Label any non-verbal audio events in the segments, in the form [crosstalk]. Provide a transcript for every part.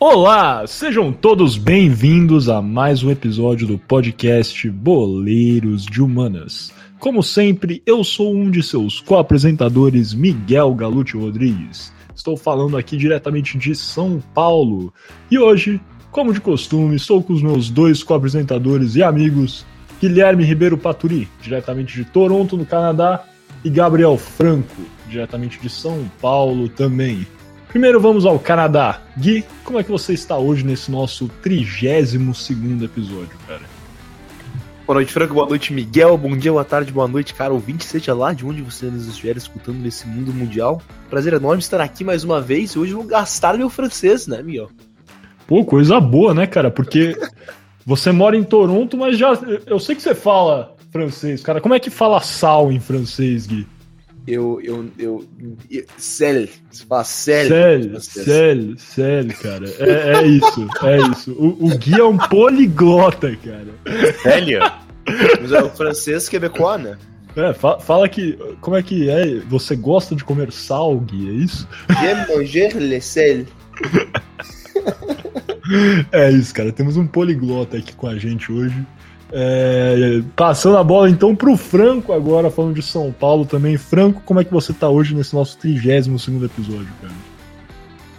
Olá, sejam todos bem-vindos a mais um episódio do podcast Boleiros de Humanas. Como sempre, eu sou um de seus co-apresentadores, Miguel Galute Rodrigues. Estou falando aqui diretamente de São Paulo. E hoje, como de costume, estou com os meus dois co-apresentadores e amigos, Guilherme Ribeiro Paturi, diretamente de Toronto, no Canadá, e Gabriel Franco, diretamente de São Paulo também. Primeiro vamos ao Canadá. Gui, como é que você está hoje nesse nosso 32 segundo episódio, cara? Boa noite, Franco. Boa noite, Miguel. Bom dia, boa tarde, boa noite, cara. Ouvinte, seja lá de onde você nos estiver escutando nesse mundo mundial. Prazer enorme estar aqui mais uma vez. Hoje eu vou gastar meu francês, né, Miguel? Pô, coisa boa, né, cara? Porque você mora em Toronto, mas já. Eu sei que você fala francês, cara. Como é que fala sal em francês, Gui? Eu, eu, eu, eu Cel, você fala Cel. Cel, Cel, Cel, cara. É, é isso, é isso. O, o Gui é um poliglota, cara. Célia? Mas é o francês quebecois, né? É, fala, fala, que. Como é que é? Você gosta de comer sal, Gui? É isso? J'aime manger le sel. [laughs] é isso, cara. Temos um poliglota aqui com a gente hoje. É, passando a bola então para o Franco agora, falando de São Paulo também. Franco, como é que você está hoje nesse nosso 32 segundo episódio, cara?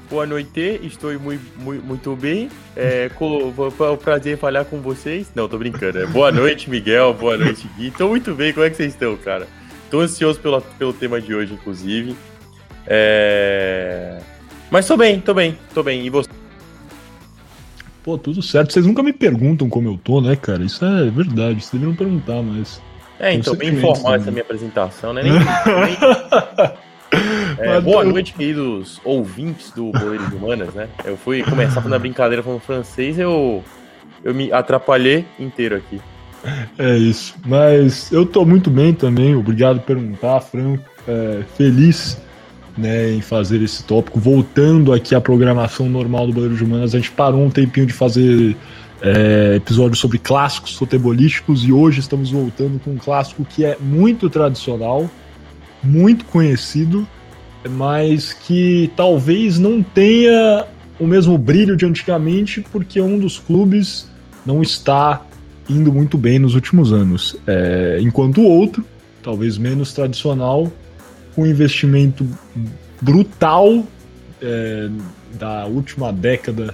Boa noite, estou muito, bem. É, um prazer falar com vocês. Não, tô brincando. É, boa noite, Miguel. Boa noite, Gui. Estou muito bem. Como é que vocês estão, cara? Estou ansioso pelo, pelo tema de hoje, inclusive. É... Mas tô bem, tô bem, tô bem. E você? Pô, tudo certo. Vocês nunca me perguntam como eu tô, né, cara? Isso é verdade. Vocês deveriam perguntar, mas. É, então, bem informal essa minha apresentação, né? Nem, nem... [laughs] É, boa noite, queridos ouvintes do Boleiro de Humanas, né? Eu fui começar a brincadeira falando francês, eu, eu me atrapalhei inteiro aqui. É isso. Mas eu tô muito bem também, obrigado por perguntar, Franco. É, feliz né, em fazer esse tópico. Voltando aqui à programação normal do Banheiro de Humanas, a gente parou um tempinho de fazer é, episódios sobre clássicos futebolísticos e hoje estamos voltando com um clássico que é muito tradicional, muito conhecido, mas que talvez não tenha o mesmo brilho de antigamente, porque um dos clubes não está indo muito bem nos últimos anos, é, enquanto o outro, talvez menos tradicional, um investimento brutal é, da última década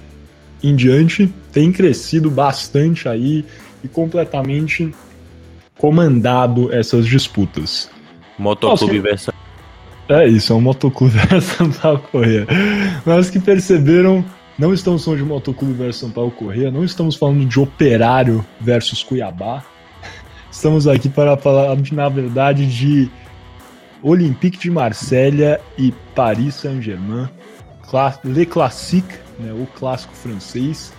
em diante, tem crescido bastante aí e completamente comandado essas disputas. Motoclube versus. É isso, é um motoclube [laughs] versus São Paulo Correia. Mas que perceberam, não estamos falando de motoclube versus São Paulo Correia, não estamos falando de operário versus Cuiabá. [laughs] Estamos aqui para falar, na verdade, de Olympique de Marselha e Paris Saint-Germain, Le Classique, né, o clássico francês.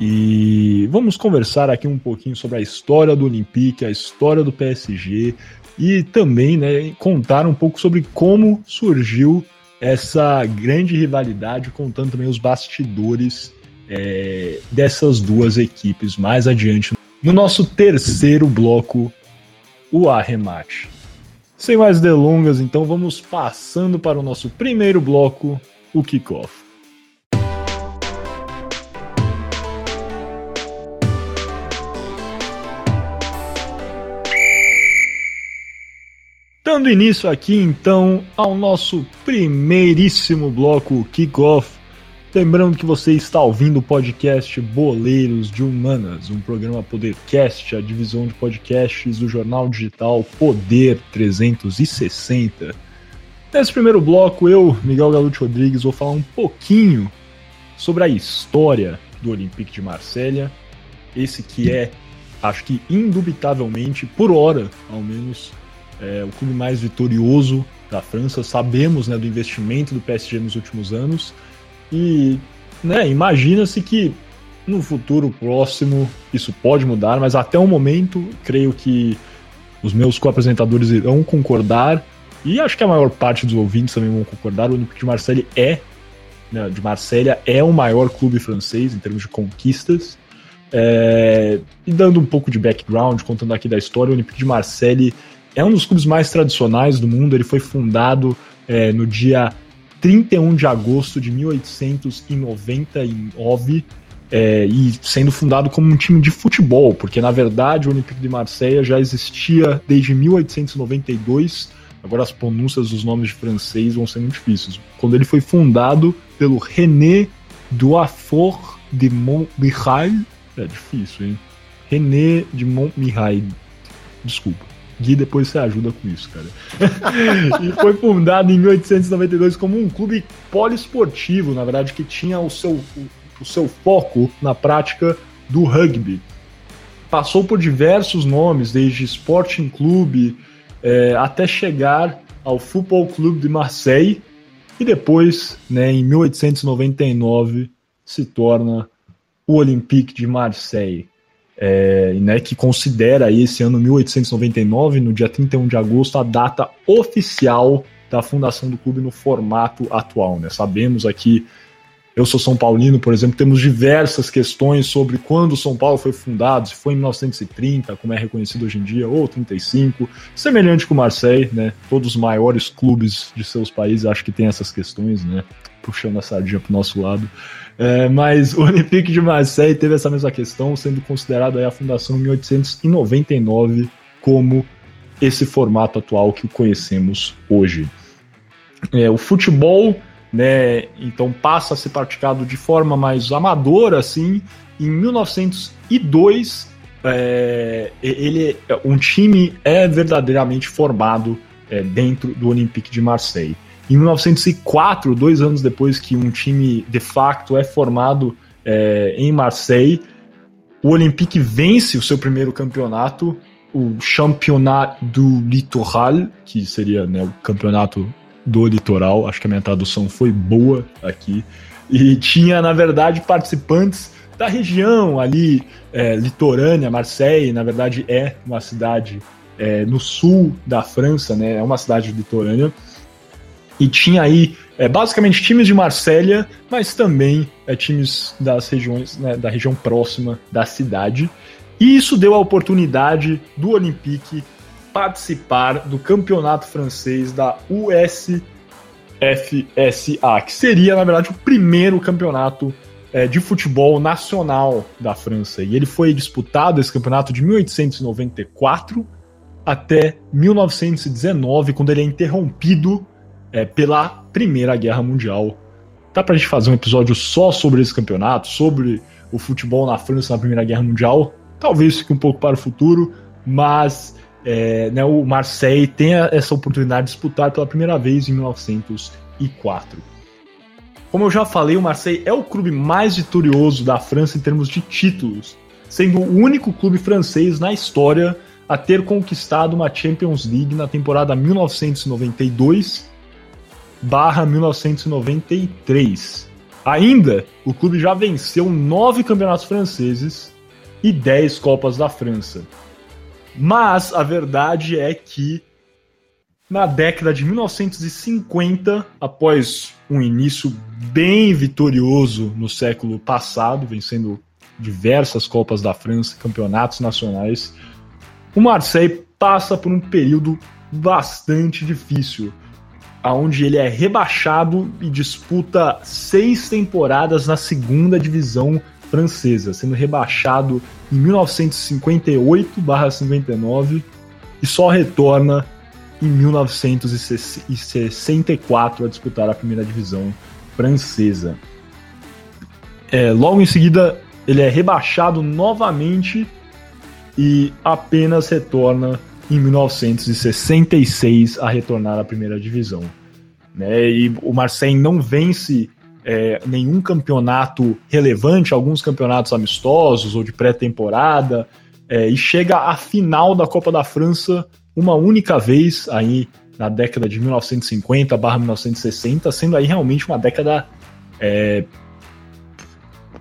E vamos conversar aqui um pouquinho sobre a história do Olympique, a história do PSG e também né, contar um pouco sobre como surgiu essa grande rivalidade, contando também os bastidores é, dessas duas equipes mais adiante no nosso terceiro bloco, o arremate. Sem mais delongas, então vamos passando para o nosso primeiro bloco, o kickoff. Dando início aqui então ao nosso primeiríssimo bloco kickoff, Lembrando que você está ouvindo o podcast Boleiros de Humanas, um programa Podercast, a divisão de podcasts do jornal digital Poder 360. Nesse primeiro bloco, eu, Miguel Galute Rodrigues, vou falar um pouquinho sobre a história do Olympique de Marselha, esse que é, acho que indubitavelmente, por hora ao menos, é o clube mais vitorioso da França. Sabemos né, do investimento do PSG nos últimos anos e né, imagina-se que no futuro próximo isso pode mudar, mas até o momento creio que os meus co-apresentadores irão concordar e acho que a maior parte dos ouvintes também vão concordar. O Olympique de Marseille é né, de Marselha é o maior clube francês em termos de conquistas. É, e dando um pouco de background, contando aqui da história, o Olympique de Marseille é um dos clubes mais tradicionais do mundo. Ele foi fundado é, no dia 31 de agosto de 1899 é, e sendo fundado como um time de futebol, porque na verdade o Olympique de Marseille já existia desde 1892. Agora as pronúncias dos nomes de francês vão ser muito difíceis. Quando ele foi fundado pelo René Duafort de Montmirail, é difícil, hein? René de Montmirail, desculpa. Gui, depois você ajuda com isso, cara. [laughs] e foi fundado em 1892 como um clube poliesportivo, na verdade, que tinha o seu, o seu foco na prática do rugby. Passou por diversos nomes, desde Sporting Clube é, até chegar ao Football Clube de Marseille e depois, né, em 1899, se torna o Olympique de Marseille. É, né, que considera esse ano 1899, no dia 31 de agosto, a data oficial da fundação do clube no formato atual. Né? Sabemos aqui eu sou São Paulino, por exemplo, temos diversas questões sobre quando São Paulo foi fundado, se foi em 1930, como é reconhecido hoje em dia, ou 35, semelhante com o Marseille, né? Todos os maiores clubes de seus países acho que tem essas questões, né? Puxando a sardinha para o nosso lado. É, mas o Olympique de Marseille teve essa mesma questão, sendo considerado a fundação em 1899 como esse formato atual que conhecemos hoje. É, o futebol né? Então passa a ser praticado de forma mais amadora, assim. Em 1902, é, ele, um time é verdadeiramente formado é, dentro do Olympique de Marseille. Em 1904, dois anos depois que um time de facto é formado é, em Marseille, o Olympique vence o seu primeiro campeonato, o Championnat du Littoral, que seria né, o campeonato do litoral. Acho que a minha tradução foi boa aqui. E tinha, na verdade, participantes da região ali, é, litorânea, Marseille, na verdade é uma cidade é, no sul da França, né? É uma cidade litorânea. E tinha aí é, basicamente times de Marsella, mas também é, times das regiões, né, da região próxima da cidade. E isso deu a oportunidade do Olympique participar do campeonato francês da USFSA, que seria, na verdade, o primeiro campeonato é, de futebol nacional da França. E ele foi disputado, esse campeonato, de 1894 até 1919, quando ele é interrompido é, pela Primeira Guerra Mundial. Dá pra gente fazer um episódio só sobre esse campeonato, sobre o futebol na França na Primeira Guerra Mundial? Talvez fique um pouco para o futuro, mas é, né, o Marseille tem essa oportunidade de disputar pela primeira vez em 1904. Como eu já falei, o Marseille é o clube mais vitorioso da França em termos de títulos, sendo o único clube francês na história a ter conquistado uma Champions League na temporada 1992 1993. Ainda, o clube já venceu nove campeonatos franceses e dez Copas da França. Mas a verdade é que na década de 1950, após um início bem vitorioso no século passado, vencendo diversas Copas da França, campeonatos nacionais, o Marseille passa por um período bastante difícil, aonde ele é rebaixado e disputa seis temporadas na segunda divisão francesa, sendo rebaixado em 1958/59 e só retorna em 1964 a disputar a primeira divisão francesa. É, logo em seguida, ele é rebaixado novamente e apenas retorna em 1966 a retornar à primeira divisão. Né? E o Marseille não vence é, nenhum campeonato relevante, alguns campeonatos amistosos ou de pré-temporada, é, e chega à final da Copa da França uma única vez aí na década de 1950/1960, sendo aí realmente uma década é,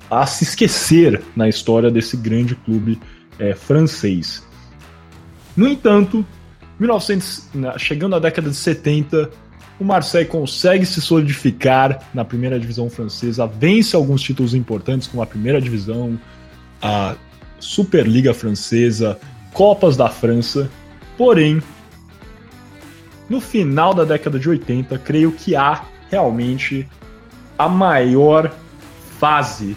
a se esquecer na história desse grande clube é, francês. No entanto, 1900, chegando à década de 70, o Marseille consegue se solidificar na primeira divisão francesa, vence alguns títulos importantes, como a primeira divisão, a Superliga Francesa, Copas da França. Porém, no final da década de 80, creio que há realmente a maior fase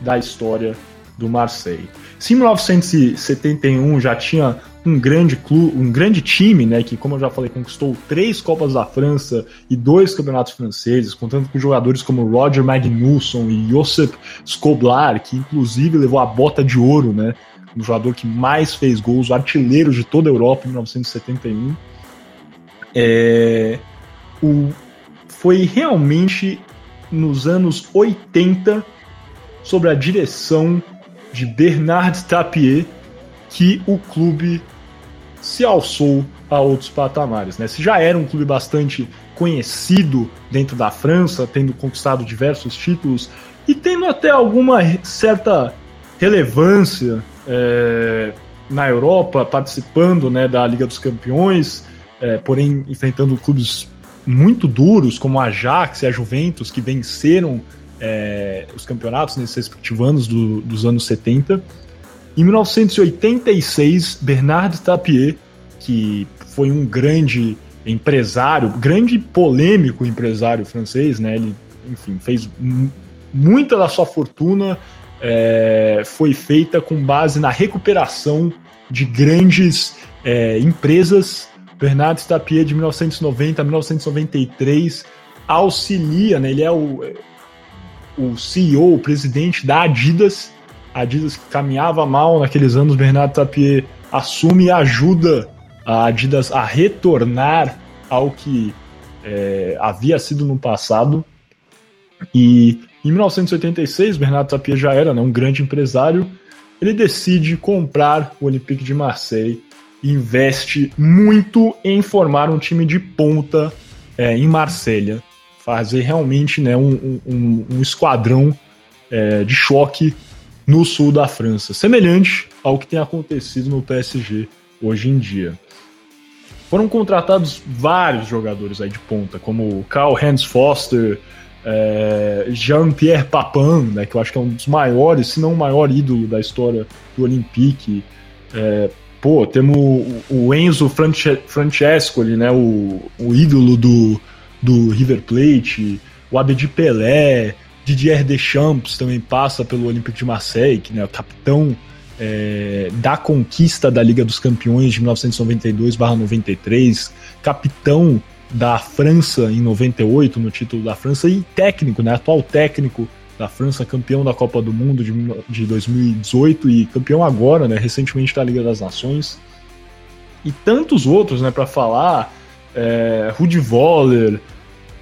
da história do Marseille. Se em 1971 já tinha um grande clube, um grande time, né, que como eu já falei conquistou três Copas da França e dois campeonatos franceses, contando com jogadores como Roger Magnusson e Josep Skoblar, que inclusive levou a bota de ouro, né, um jogador que mais fez gols, artilheiro de toda a Europa em 1971. É, o, foi realmente nos anos 80 sobre a direção de Bernard Tapie que o clube se alçou a outros patamares. Né? Se já era um clube bastante conhecido dentro da França, tendo conquistado diversos títulos e tendo até alguma certa relevância é, na Europa, participando né, da Liga dos Campeões, é, porém enfrentando clubes muito duros como a Ajax e a Juventus, que venceram é, os campeonatos nesses respectivos anos do, dos anos 70. Em 1986, Bernard Tapie, que foi um grande empresário, grande polêmico empresário francês, né? Ele, enfim, fez muita da sua fortuna é, foi feita com base na recuperação de grandes é, empresas. Bernard Tapie, de 1990 a 1993, auxilia, né? Ele é o, o CEO, o presidente da Adidas, a Adidas caminhava mal naqueles anos, Bernardo Tapie assume e ajuda a Adidas a retornar ao que é, havia sido no passado. E em 1986, Bernardo Tapie já era né, um grande empresário. Ele decide comprar o Olympique de Marseille investe muito em formar um time de ponta é, em Marselha. Fazer realmente né, um, um, um esquadrão é, de choque no sul da França, semelhante ao que tem acontecido no PSG hoje em dia. Foram contratados vários jogadores aí de ponta, como Karl Hans Foster, é, Jean-Pierre Papin, né, que eu acho que é um dos maiores, se não o maior ídolo da história do Olympique. É, pô, temos o, Enzo Francesco, ali, né, o, o ídolo do, do River Plate, o Abedi Pelé, Didier Deschamps também passa pelo Olympique de Marseille, que é né, o capitão é, da conquista da Liga dos Campeões de 1992/93, capitão da França em 98 no título da França e técnico, né, atual técnico da França, campeão da Copa do Mundo de, de 2018 e campeão agora, né, recentemente da Liga das Nações. E tantos outros, né, para falar, é, Rudi Voller,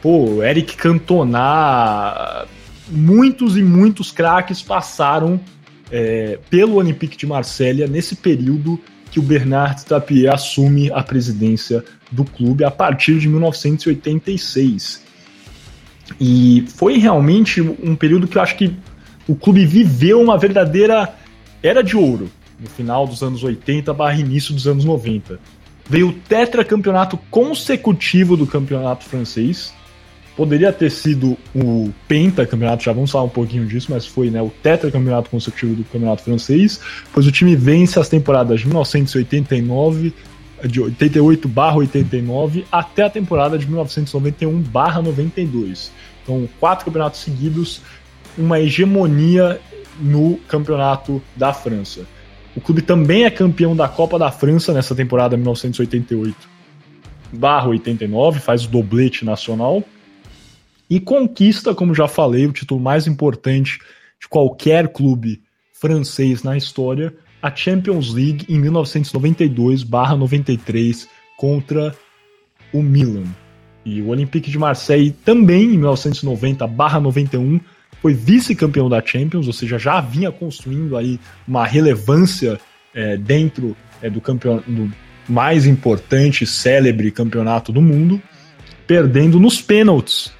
pô, Eric Cantona, muitos e muitos craques passaram é, pelo Olympique de Marselha nesse período que o Bernard Tapie assume a presidência do clube a partir de 1986. E foi realmente um período que eu acho que o clube viveu uma verdadeira era de ouro no final dos anos 80 barra início dos anos 90. Veio o tetracampeonato consecutivo do campeonato francês, Poderia ter sido o pentacampeonato, já vamos falar um pouquinho disso, mas foi né, o tetracampeonato consecutivo do campeonato francês, pois o time vence as temporadas de 1989, de 88 89 até a temporada de 1991 92. Então, quatro campeonatos seguidos, uma hegemonia no campeonato da França. O clube também é campeão da Copa da França nessa temporada 1988 89, faz o doblete nacional e conquista, como já falei, o título mais importante de qualquer clube francês na história, a Champions League em 1992/93 contra o Milan. E o Olympique de Marseille também em 1990/91 foi vice-campeão da Champions, ou seja, já vinha construindo aí uma relevância é, dentro é, do campeonato mais importante, célebre campeonato do mundo, perdendo nos pênaltis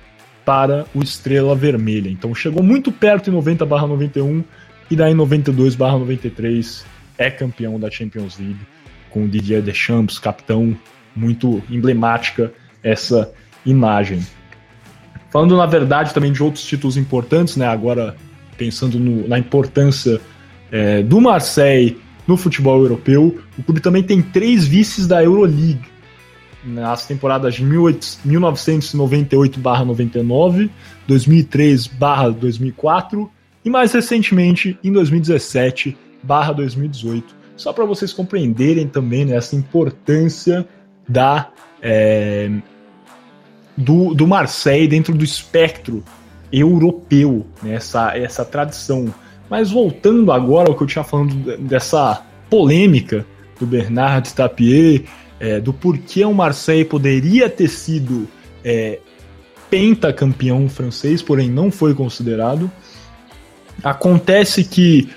para o Estrela Vermelha. Então chegou muito perto em 90/91 e daí em 92/93 é campeão da Champions League com o Didier Deschamps, capitão, muito emblemática essa imagem. Falando na verdade também de outros títulos importantes, né? Agora pensando no, na importância é, do Marseille no futebol europeu, o clube também tem três vices da Euroleague nas temporadas de 1998-99, 2003-2004 e mais recentemente em 2017-2018. Só para vocês compreenderem também né, essa importância da é, do, do Marseille dentro do espectro europeu, né, essa, essa tradição. Mas voltando agora ao que eu tinha falando dessa polêmica do Bernard Tapie, é, do porquê o Marseille poderia ter sido é, pentacampeão francês, porém não foi considerado. Acontece que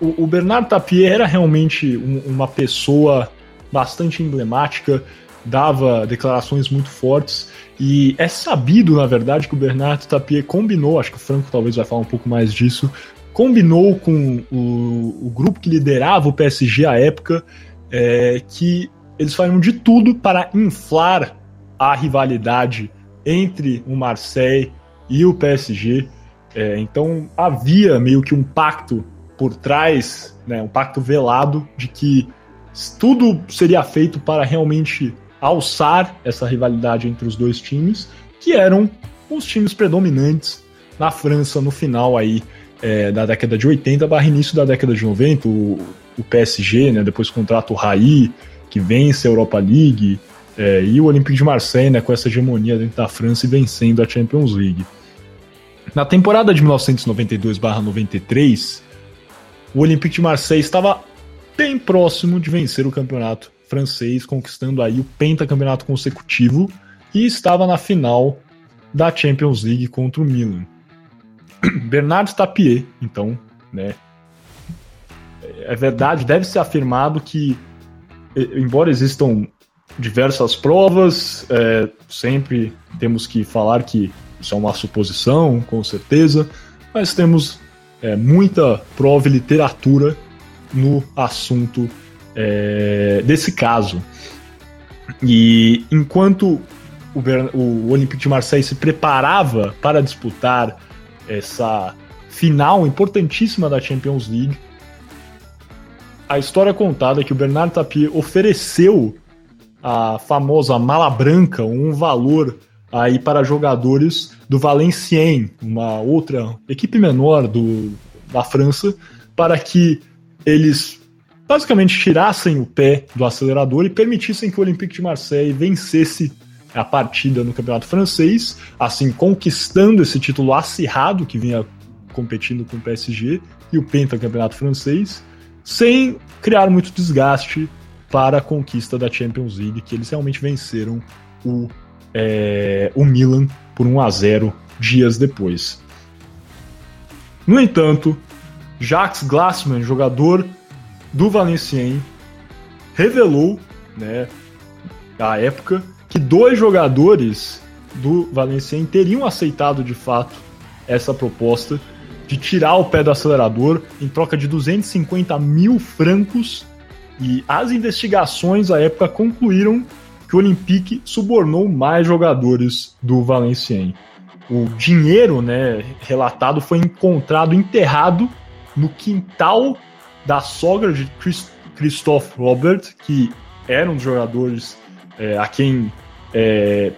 o, o Bernard Tapie era realmente um, uma pessoa bastante emblemática, dava declarações muito fortes e é sabido, na verdade, que o Bernard Tapie combinou, acho que o Franco talvez vai falar um pouco mais disso, combinou com o, o grupo que liderava o PSG à época é, que eles fariam de tudo para inflar a rivalidade entre o Marseille e o PSG. É, então havia meio que um pacto por trás, né, um pacto velado de que tudo seria feito para realmente alçar essa rivalidade entre os dois times, que eram os times predominantes na França no final aí é, da década de 80 barra início da década de 90, o, o PSG, né, depois contrata o Raí, que vence a Europa League, é, e o Olympique de Marseille né, com essa hegemonia dentro da França e vencendo a Champions League. Na temporada de 1992-93, o Olympique de Marseille estava bem próximo de vencer o campeonato francês, conquistando aí o pentacampeonato consecutivo e estava na final da Champions League contra o Milan. [clears throat] Bernardo Tapie, então, né? É verdade, deve ser afirmado que, embora existam diversas provas, é, sempre temos que falar que isso é uma suposição, com certeza, mas temos é, muita prova e literatura no assunto é, desse caso. E enquanto o, o Olympique de Marseille se preparava para disputar essa final importantíssima da Champions League, a história contada é que o Bernard Tapie ofereceu a famosa mala branca, um valor aí para jogadores do Valenciennes, uma outra equipe menor do, da França, para que eles basicamente tirassem o pé do acelerador e permitissem que o Olympique de Marseille vencesse a partida no campeonato francês, assim conquistando esse título acirrado que vinha competindo com o PSG e o pentacampeonato francês, sem criar muito desgaste para a conquista da Champions League, que eles realmente venceram o, é, o Milan por 1 a 0 dias depois. No entanto, Jacques Glassman, jogador do Valenciennes revelou, né, à época, que dois jogadores do Valenciennes teriam aceitado de fato essa proposta de tirar o pé do acelerador em troca de 250 mil francos e as investigações à época concluíram que o Olympique subornou mais jogadores do Valenciennes. O dinheiro, né, relatado foi encontrado enterrado no quintal da sogra de Chris, Christophe Robert, que era um dos jogadores é, a quem é,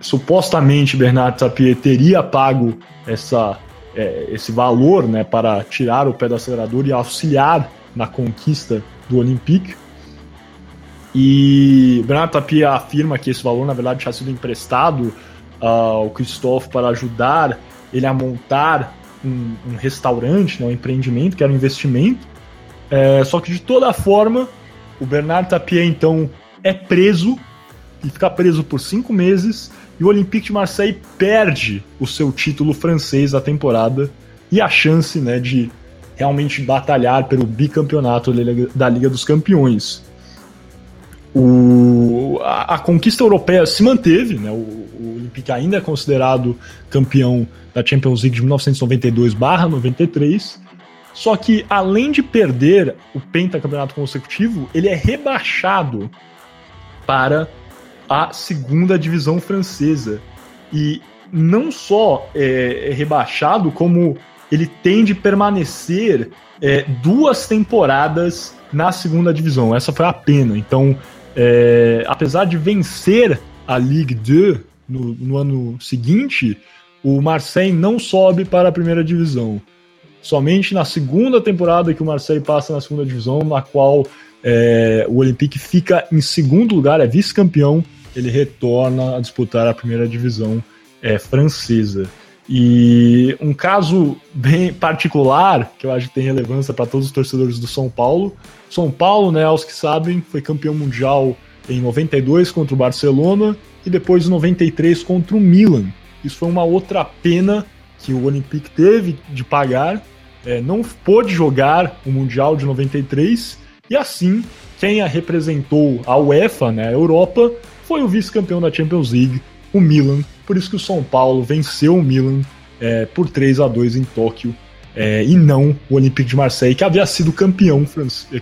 supostamente Bernard Tapie teria pago essa, é, esse valor né, para tirar o pé do acelerador e auxiliar na conquista do Olympique. E Bernard Tapie afirma que esse valor, na verdade, tinha sido emprestado ao Christophe para ajudar ele a montar um, um restaurante, né, um empreendimento, que era um investimento. É, só que de toda forma, o Bernard Tapie então é preso e fica preso por cinco meses. E o Olympique de Marseille perde o seu título francês da temporada e a chance né, de realmente batalhar pelo bicampeonato da Liga dos Campeões. O, a, a, conquista europeia se manteve, né? o, o Olympique ainda é considerado campeão da Champions League de 1992/93, só que, além de perder o pentacampeonato consecutivo, ele é rebaixado para a segunda divisão francesa. E não só é, é rebaixado, como ele tem de permanecer é, duas temporadas na segunda divisão. Essa foi a pena. Então, é, apesar de vencer a Ligue 2 no, no ano seguinte, o Marseille não sobe para a primeira divisão. Somente na segunda temporada que o Marseille passa na segunda divisão, na qual é, o Olympique fica em segundo lugar, é vice-campeão, ele retorna a disputar a primeira divisão é, francesa. E um caso bem particular, que eu acho que tem relevância para todos os torcedores do São Paulo. São Paulo, né, aos que sabem, foi campeão mundial em 92 contra o Barcelona e depois em 93 contra o Milan. Isso foi uma outra pena que o Olympique teve de pagar. É, não pôde jogar o Mundial de 93 e assim quem a representou a UEFA, né, a Europa, foi o vice-campeão da Champions League, o Milan. Por isso que o São Paulo venceu o Milan é, por 3 a 2 em Tóquio é, e não o Olympique de Marseille, que havia sido campeão,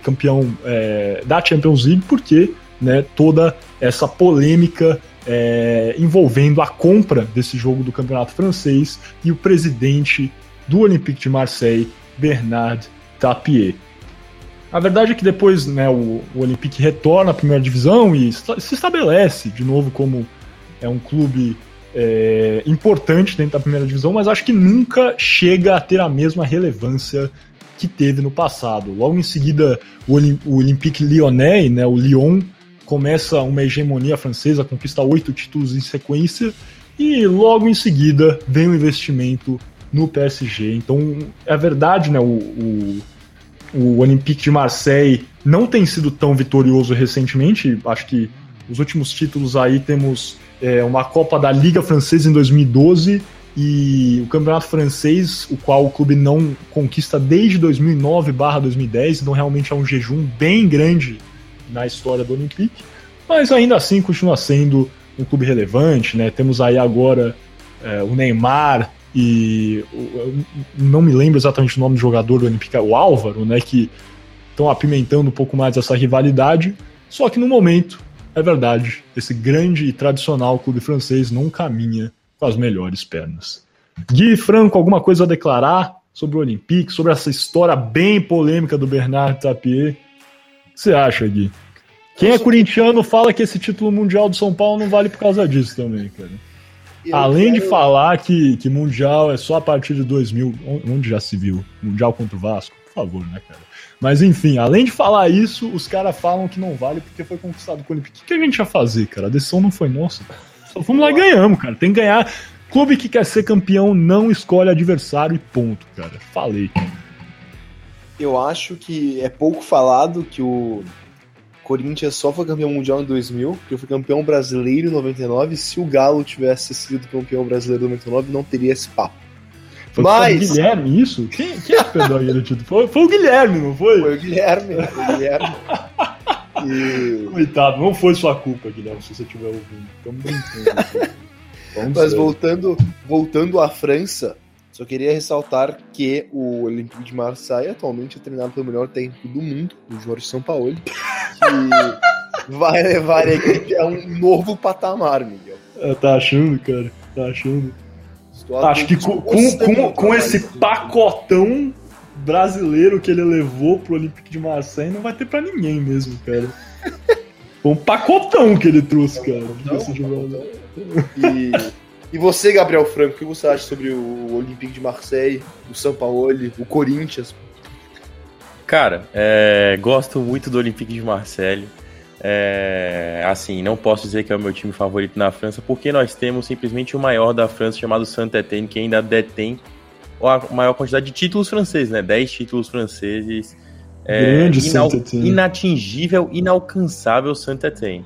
campeão é, da Champions League, porque né, toda essa polêmica é, envolvendo a compra desse jogo do campeonato francês e o presidente do Olympique de Marseille, Bernard Tapie. A verdade é que depois né, o, o Olympique retorna à primeira divisão e se estabelece de novo como é um clube é, importante dentro da primeira divisão, mas acho que nunca chega a ter a mesma relevância que teve no passado. Logo em seguida, o, o Olympique Lyonnais, né, o Lyon, começa uma hegemonia francesa, conquista oito títulos em sequência, e logo em seguida vem o investimento no PSG. Então, é verdade, né? O, o, o Olympique de Marseille não tem sido tão vitorioso recentemente. Acho que os últimos títulos aí temos é, uma Copa da Liga Francesa em 2012 e o Campeonato Francês, o qual o clube não conquista desde 2009/2010, então realmente é um jejum bem grande na história do Olympique, mas ainda assim continua sendo um clube relevante, né? Temos aí agora é, o Neymar e não me lembro exatamente o nome do jogador do Olympique, o Álvaro, né? Que estão apimentando um pouco mais essa rivalidade. Só que no momento, é verdade, esse grande e tradicional clube francês não caminha com as melhores pernas. Gui Franco, alguma coisa a declarar sobre o Olympique, sobre essa história bem polêmica do Bernard Tapie? que você acha, Gui? Quem é corintiano fala que esse título mundial do São Paulo não vale por causa disso também, cara. Eu Além quero... de falar que, que Mundial é só a partir de 2000, onde já se viu? Mundial contra o Vasco? Por favor, né, cara? Mas enfim, além de falar isso, os caras falam que não vale porque foi conquistado com o Olympique. O que, que a gente ia fazer, cara? A decisão não foi nossa. Só fomos lá e ganhamos, cara. Tem que ganhar. Clube que quer ser campeão não escolhe adversário e ponto, cara. Falei. Eu acho que é pouco falado que o Corinthians só foi campeão mundial em 2000, porque foi campeão brasileiro em 99. Se o Galo tivesse sido campeão brasileiro em 99, não teria esse papo. Foi Mas... o Guilherme isso? Quem, quem perdeu aquele título? Foi, foi o Guilherme, não foi? Foi o Guilherme, foi o Guilherme. E... Coitado, não foi sua culpa, Guilherme, se você estiver ouvindo. Estamos brincando. [laughs] Mas voltando, voltando à França, só queria ressaltar que o Olympique de Marseille atualmente é treinado pelo melhor técnico do mundo, o Jorge Sampaoli, que [laughs] vai levar a equipe a um novo patamar, Miguel. É, tá achando, cara? Tá achando. Acho que com, com, com, com esse pacotão brasileiro que ele levou pro Olympique de Marseille, não vai ter pra ninguém mesmo, cara. [laughs] Foi um pacotão que ele trouxe, cara. Não, não, e e você, Gabriel Franco, o que você acha sobre o Olympique de Marseille, o São Paulo, o Corinthians? Cara, é, gosto muito do Olympique de Marseille. É, assim, não posso dizer que é o meu time favorito na França, porque nós temos simplesmente o maior da França chamado Saint-Étienne, que ainda detém a maior quantidade de títulos franceses, né? 10 títulos franceses. É, Grande inal Inatingível, inalcançável Saint-Étienne.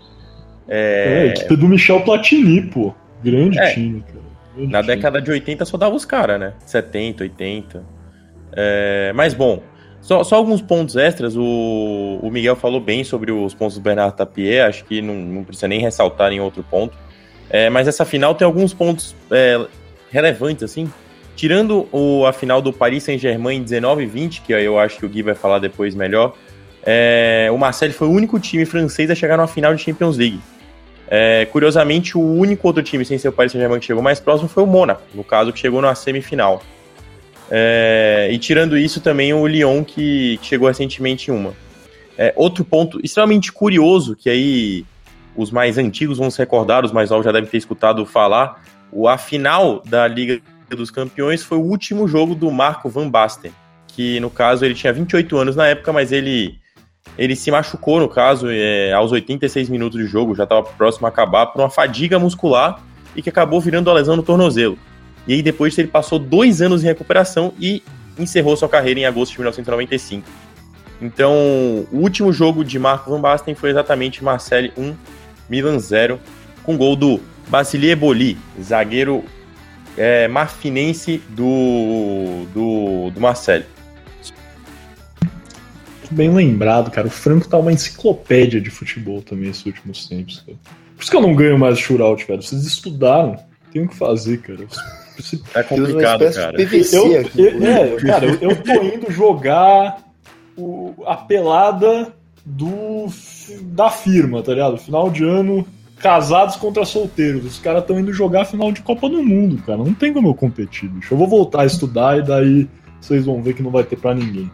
É, é, equipe do Michel Platini, pô. Grande é, time, cara. Grande na time. década de 80 só dava os caras, né? 70, 80. É, mas bom, só, só, alguns pontos extras. O, o, Miguel falou bem sobre os pontos do Bernardo Tapie, acho que não, não, precisa nem ressaltar em outro ponto. É, mas essa final tem alguns pontos é, relevantes, assim. Tirando o, a final do Paris Saint-Germain em 19 e 20, que eu acho que o Gui vai falar depois melhor, é, o Marseille foi o único time francês a chegar numa final de Champions League. É, curiosamente, o único outro time sem ser o Paris Saint-Germain que chegou mais próximo foi o Mônaco, no caso, que chegou na semifinal. É, e tirando isso, também o Lyon, que chegou recentemente em uma. É, outro ponto extremamente curioso, que aí os mais antigos vão se recordar, os mais novos já devem ter escutado falar, o, a final da Liga dos Campeões foi o último jogo do Marco Van Basten, que no caso ele tinha 28 anos na época, mas ele ele se machucou, no caso, é, aos 86 minutos de jogo, já estava próximo a acabar, por uma fadiga muscular e que acabou virando a lesão no tornozelo. E aí depois ele passou dois anos em recuperação e encerrou sua carreira em agosto de 1995. Então, o último jogo de Marco Van Basten foi exatamente Marseille 1, Milan 0, com gol do Basilie Boli, zagueiro é, marfinense do, do, do. Bem lembrado, cara. O Franco tá uma enciclopédia de futebol também esses últimos tempos, cara. Por isso que eu não ganho mais shootout, velho. Vocês estudaram. Tem o que fazer, cara. [laughs] É complicado, cara. PVC eu, aqui, eu, é, cara, eu, eu tô indo jogar o, a pelada do da firma, tá ligado? Final de ano, casados contra solteiros. Os caras estão indo jogar final de Copa do Mundo, cara. Não tem como eu competir, bicho. Eu vou voltar a estudar e daí vocês vão ver que não vai ter para ninguém.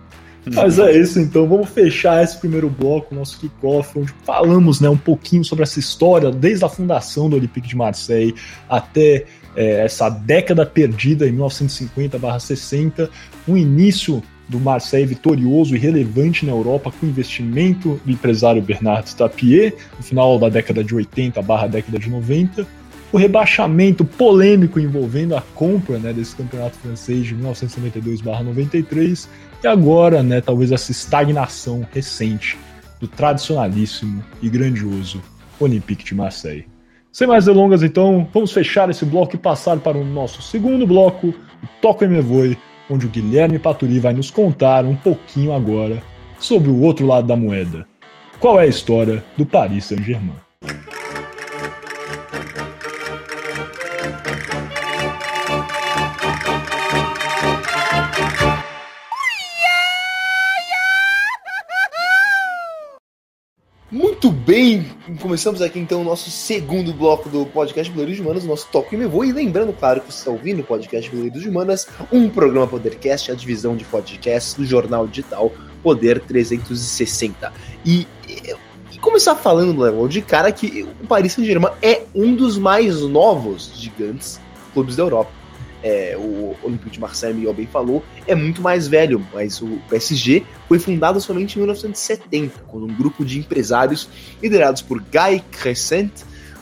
Mas é isso, então. Vamos fechar esse primeiro bloco, nosso kickoff, onde falamos né, um pouquinho sobre essa história, desde a fundação do Olympique de Marseille até é, essa década perdida em 1950-60, um início do Marseille vitorioso e relevante na Europa com o investimento do empresário Bernard Tapie no final da década de 80 barra década de 90, o rebaixamento polêmico envolvendo a compra né, desse campeonato francês de 1992 barra 93 e agora, né, talvez essa estagnação recente do tradicionalíssimo e grandioso Olympique de Marseille. Sem mais delongas, então, vamos fechar esse bloco e passar para o nosso segundo bloco, o Toco Me Voe, onde o Guilherme Paturi vai nos contar um pouquinho agora sobre o outro lado da moeda. Qual é a história do Paris Saint-Germain? Muito bem, começamos aqui então o nosso segundo bloco do podcast Boleiros de Humanas, o nosso Toque Me Vou. E lembrando, claro, que você está ouvindo o podcast Boleiros de Humanas, um programa Podercast, a divisão de podcasts do jornal digital Poder 360. E, e começar falando, Léo, de cara que o Paris Saint-Germain é um dos mais novos gigantes clubes da Europa é, o Olympique de Marseille, Miguel bem falou, é muito mais velho, mas o PSG foi fundado somente em 1970, quando um grupo de empresários liderados por Guy Crescent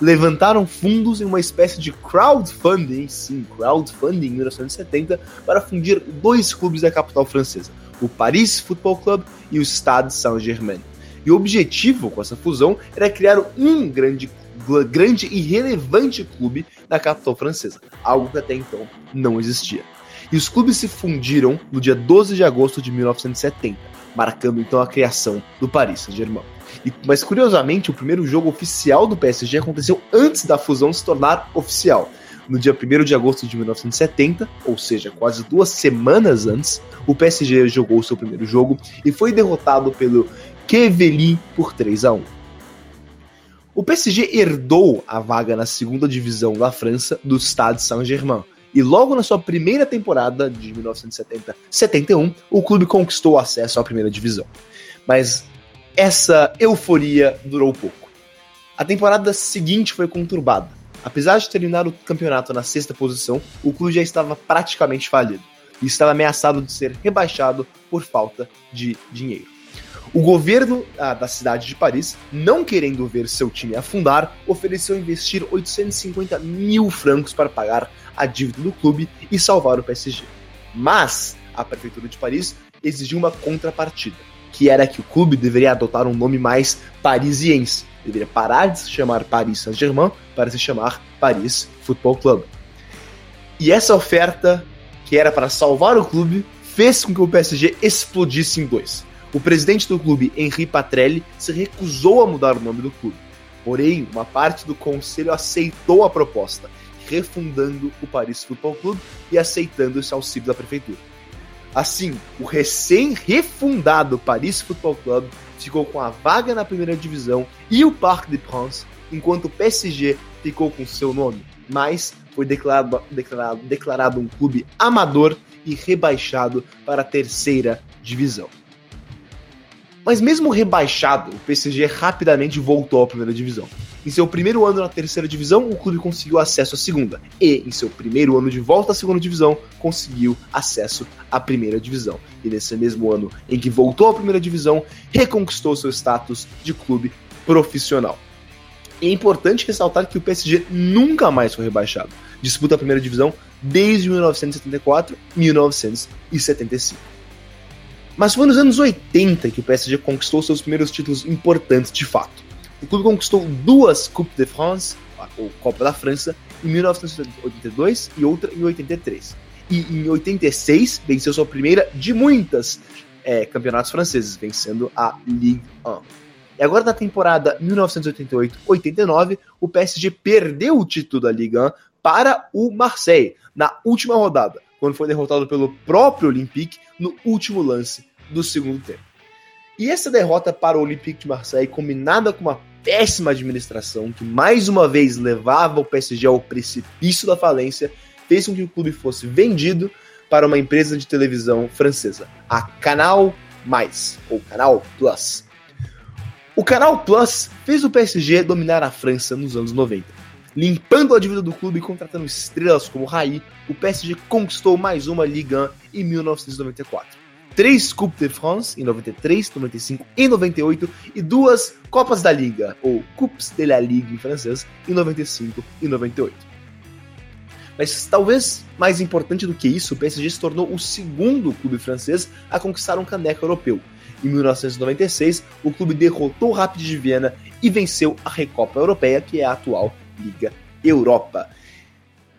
levantaram fundos em uma espécie de crowdfunding, sim, crowdfunding em 1970, para fundir dois clubes da capital francesa, o Paris Football Club e o Stade Saint-Germain. E o objetivo com essa fusão era criar um grande grande e relevante clube da capital francesa, algo que até então não existia. E os clubes se fundiram no dia 12 de agosto de 1970, marcando então a criação do Paris Saint-Germain. Mas curiosamente, o primeiro jogo oficial do PSG aconteceu antes da fusão se tornar oficial. No dia 1 de agosto de 1970, ou seja, quase duas semanas antes, o PSG jogou seu primeiro jogo e foi derrotado pelo Quevilly por 3 a 1. O PSG herdou a vaga na segunda divisão da França do Stade Saint-Germain. E logo na sua primeira temporada de 1970-71, o clube conquistou acesso à primeira divisão. Mas essa euforia durou pouco. A temporada seguinte foi conturbada. Apesar de terminar o campeonato na sexta posição, o clube já estava praticamente falido e estava ameaçado de ser rebaixado por falta de dinheiro. O governo ah, da cidade de Paris, não querendo ver seu time afundar, ofereceu investir 850 mil francos para pagar a dívida do clube e salvar o PSG. Mas a prefeitura de Paris exigiu uma contrapartida, que era que o clube deveria adotar um nome mais parisiense. Deveria parar de se chamar Paris Saint-Germain para se chamar Paris Football Club. E essa oferta, que era para salvar o clube, fez com que o PSG explodisse em dois. O presidente do clube, Henri Patrelli, se recusou a mudar o nome do clube. Porém, uma parte do conselho aceitou a proposta, refundando o Paris Football Club e aceitando esse auxílio da prefeitura. Assim, o recém-refundado Paris Football Club ficou com a vaga na primeira divisão e o Parc des Princes, enquanto o PSG ficou com seu nome, mas foi declarado, declarado, declarado um clube amador e rebaixado para a terceira divisão. Mas mesmo rebaixado, o PSG rapidamente voltou à primeira divisão. Em seu primeiro ano na terceira divisão, o clube conseguiu acesso à segunda. E, em seu primeiro ano de volta à segunda divisão, conseguiu acesso à primeira divisão. E nesse mesmo ano em que voltou à primeira divisão, reconquistou seu status de clube profissional. É importante ressaltar que o PSG nunca mais foi rebaixado. Disputa a primeira divisão desde 1974 1975. Mas foi nos anos 80 que o PSG conquistou seus primeiros títulos importantes de fato. O clube conquistou duas Coupe de France, ou Copa da França, em 1982 e outra em 83. E em 86 venceu sua primeira de muitas é, campeonatos franceses, vencendo a Ligue 1. E agora na temporada 1988-89, o PSG perdeu o título da Ligue 1 para o Marseille na última rodada, quando foi derrotado pelo próprio Olympique no último lance do segundo tempo. E essa derrota para o Olympique de Marseille, combinada com uma péssima administração, que mais uma vez levava o PSG ao precipício da falência, fez com que o clube fosse vendido para uma empresa de televisão francesa, a Canal Mais, ou Canal Plus. O Canal Plus fez o PSG dominar a França nos anos 90. Limpando a dívida do clube e contratando estrelas como Raí, o PSG conquistou mais uma Ligue 1 em 1994. Três Coupes de France em 93, 95 e 98 e duas Copas da Liga, ou Coupes de la Ligue em francês, em 95 e 98. Mas talvez mais importante do que isso, o PSG se tornou o segundo clube francês a conquistar um caneco europeu. Em 1996, o clube derrotou o Rapid de Viena e venceu a Recopa Europeia, que é a atual Liga Europa.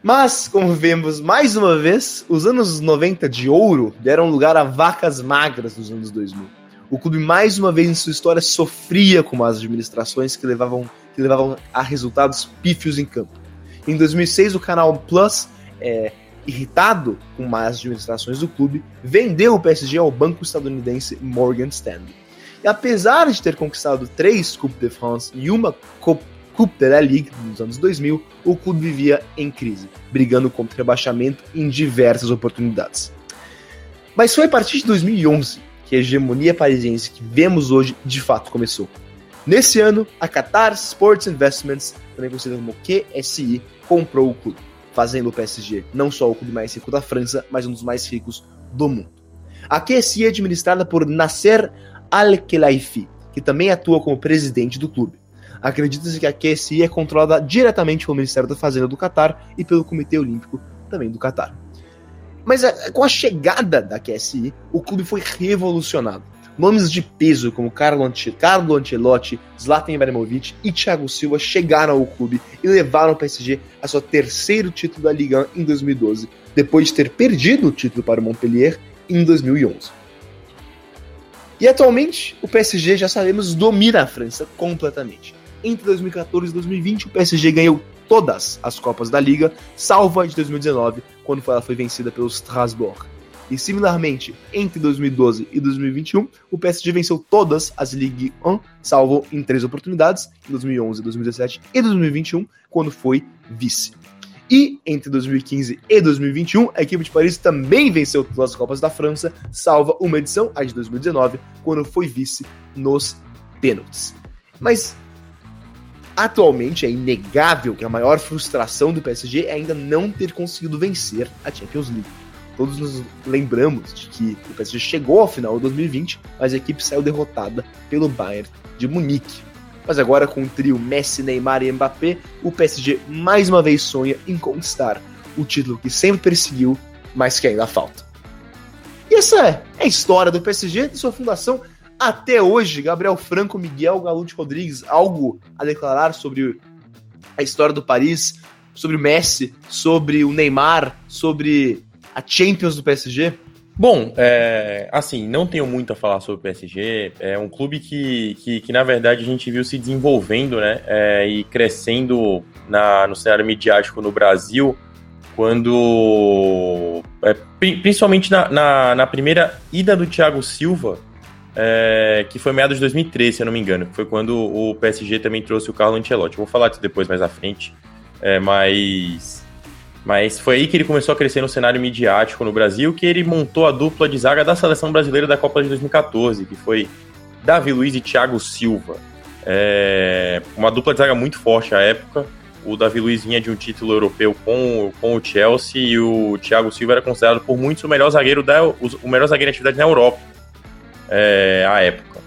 Mas, como vemos mais uma vez, os anos 90 de ouro deram lugar a vacas magras nos anos 2000. O clube, mais uma vez em sua história, sofria com as administrações que levavam, que levavam a resultados pífios em campo. Em 2006, o canal Plus, é, irritado com más administrações do clube, vendeu o PSG ao banco estadunidense Morgan Stanley. E apesar de ter conquistado três Coupe de France e uma Coupe Coupe de la Ligue nos anos 2000, o clube vivia em crise, brigando contra o rebaixamento em diversas oportunidades. Mas foi a partir de 2011 que a hegemonia parisiense que vemos hoje de fato começou. Nesse ano, a Qatar Sports Investments, também conhecida como QSI, comprou o clube, fazendo o PSG não só o clube mais rico da França, mas um dos mais ricos do mundo. A QSI é administrada por Nasser Al-Khelaifi, que também atua como presidente do clube. Acredita-se que a QSI é controlada diretamente pelo Ministério da Fazenda do Catar e pelo Comitê Olímpico também do Catar. Mas é, com a chegada da QSI, o clube foi revolucionado. Nomes de peso como Carlo, Ancelotti, Zlatan Ibrahimovic e Thiago Silva chegaram ao clube e levaram o PSG a seu terceiro título da Liga 1 em 2012, depois de ter perdido o título para o Montpellier em 2011. E atualmente, o PSG, já sabemos, domina a França completamente entre 2014 e 2020, o PSG ganhou todas as Copas da Liga, salvo a de 2019, quando ela foi vencida pelo Strasbourg. E similarmente, entre 2012 e 2021, o PSG venceu todas as Ligue 1, salvo em três oportunidades, em 2011, 2017 e 2021, quando foi vice. E entre 2015 e 2021, a equipe de Paris também venceu todas as Copas da França, salva uma edição, a de 2019, quando foi vice nos pênaltis. Mas Atualmente é inegável que a maior frustração do PSG é ainda não ter conseguido vencer a Champions League. Todos nos lembramos de que o PSG chegou ao final de 2020, mas a equipe saiu derrotada pelo Bayern de Munique. Mas agora com o trio Messi, Neymar e Mbappé, o PSG mais uma vez sonha em conquistar o título que sempre perseguiu, mas que ainda falta. E essa é a história do PSG de sua fundação até hoje, Gabriel Franco, Miguel Galute Rodrigues, algo a declarar sobre a história do Paris, sobre o Messi, sobre o Neymar, sobre a Champions do PSG? Bom, é, assim, não tenho muito a falar sobre o PSG. É um clube que, que, que na verdade, a gente viu se desenvolvendo né, é, e crescendo na, no cenário midiático no Brasil, quando. É, principalmente na, na, na primeira ida do Thiago Silva é, que foi meados de 2013, se eu não me engano. Foi quando o PSG também trouxe o Carlo Ancelotti. Vou falar disso depois, mais à frente. É, mas, mas foi aí que ele começou a crescer no cenário midiático no Brasil, que ele montou a dupla de zaga da seleção brasileira da Copa de 2014, que foi Davi Luiz e Thiago Silva. É, uma dupla de zaga muito forte à época. O Davi Luiz vinha de um título europeu com, com o Chelsea e o Thiago Silva era considerado por muitos o melhor zagueiro da o, melhor zagueiro de atividade na Europa é, à época.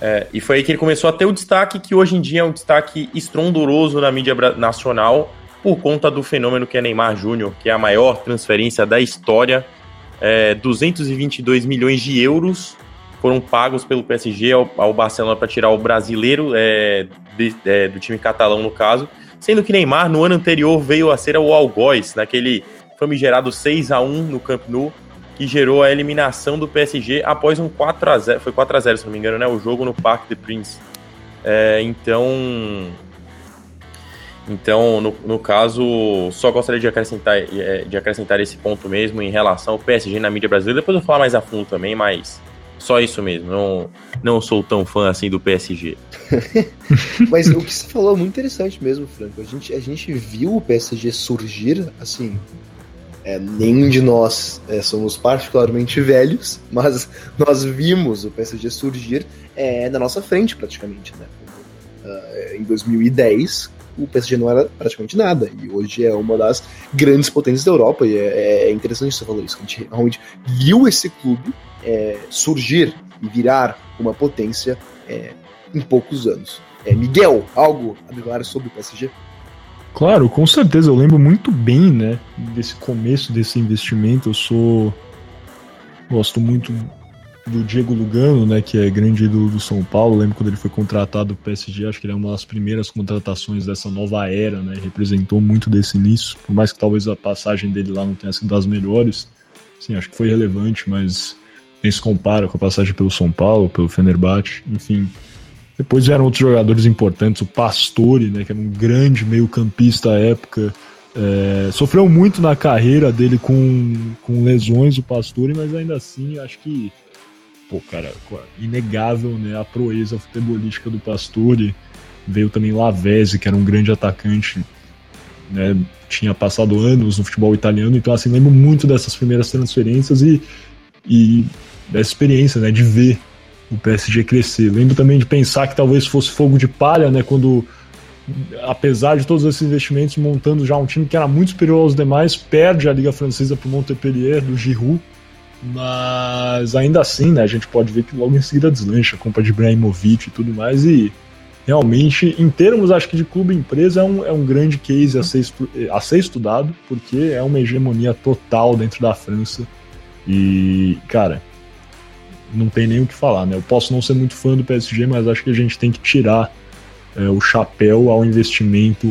É, e foi aí que ele começou a ter o destaque que hoje em dia é um destaque estrondoroso na mídia nacional por conta do fenômeno que é Neymar Júnior, que é a maior transferência da história. É, 222 milhões de euros foram pagos pelo PSG ao, ao Barcelona para tirar o brasileiro é, de, é, do time catalão, no caso. Sendo que Neymar, no ano anterior, veio a ser o Algoz, naquele famigerado 6 a 1 no Camp Nou, que gerou a eliminação do PSG após um 4 a 0 Foi 4 a 0 se não me engano, né? O jogo no Parque de Prince. É, então. Então, no, no caso, só gostaria de acrescentar, é, de acrescentar esse ponto mesmo em relação ao PSG na mídia brasileira. Depois eu vou falar mais a fundo também, mas só isso mesmo. Não, não sou tão fã assim do PSG. [laughs] Mas o que você falou é muito interessante mesmo, Franco. A gente, a gente viu o PSG surgir, assim. É, nenhum de nós é, somos particularmente velhos, mas [laughs] nós vimos o PSG surgir é, na nossa frente, praticamente. Né? Uh, em 2010, o PSG não era praticamente nada, e hoje é uma das grandes potências da Europa, e é, é interessante você falar isso. A gente realmente viu esse clube é, surgir e virar uma potência em poucos anos. Miguel, algo a declarar sobre o PSG? Claro, com certeza. Eu lembro muito bem, né, desse começo desse investimento. Eu sou gosto muito do Diego Lugano, né, que é grande ídolo do São Paulo. Eu lembro quando ele foi contratado do PSG, acho que ele é uma das primeiras contratações dessa nova era, né? Representou muito desse início, por mais que talvez a passagem dele lá não tenha sido das melhores. Sim, acho que foi relevante, mas nem se compara com a passagem pelo São Paulo, pelo Fenerbahçe, enfim. Depois vieram outros jogadores importantes, o Pastore, né, que era um grande meio-campista à época. É, sofreu muito na carreira dele com, com lesões, o Pastore, mas ainda assim acho que, pô, cara, inegável né, a proeza futebolística do Pastore. Veio também Lavezzi, que era um grande atacante, né, tinha passado anos no futebol italiano, então assim, lembro muito dessas primeiras transferências e e dessa experiência, né, de ver o PSG crescer. Lembro também de pensar que talvez fosse fogo de palha, né, quando apesar de todos esses investimentos, montando já um time que era muito superior aos demais, perde a Liga Francesa para o Montpellier, do Giroud, mas ainda assim, né, a gente pode ver que logo em seguida deslancha a compra de Ibrahimovic e tudo mais, e realmente, em termos, acho que de clube-empresa, é um, é um grande case a ser, a ser estudado, porque é uma hegemonia total dentro da França, e, cara, não tem nem o que falar, né? Eu posso não ser muito fã do PSG, mas acho que a gente tem que tirar é, o chapéu ao investimento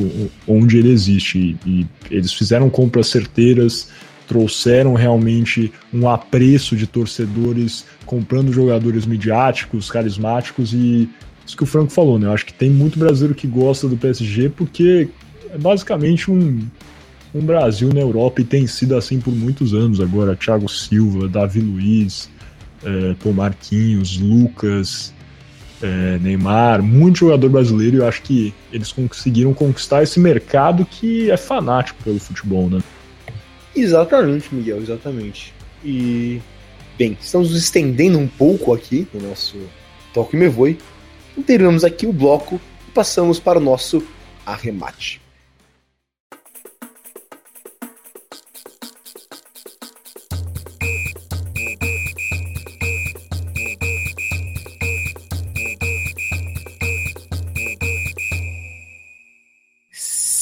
onde ele existe. E, e, eles fizeram compras certeiras, trouxeram realmente um apreço de torcedores comprando jogadores midiáticos, carismáticos e isso que o Franco falou, né? Eu acho que tem muito brasileiro que gosta do PSG porque é basicamente um, um Brasil na Europa e tem sido assim por muitos anos agora. Thiago Silva, Davi Luiz, é, Marquinhos, Lucas, é, Neymar, muito jogador brasileiro e eu acho que eles conseguiram conquistar esse mercado que é fanático pelo futebol, né? Exatamente, Miguel, exatamente. E, bem, estamos nos estendendo um pouco aqui no nosso Toque Me Voe. Terminamos aqui o bloco e passamos para o nosso arremate.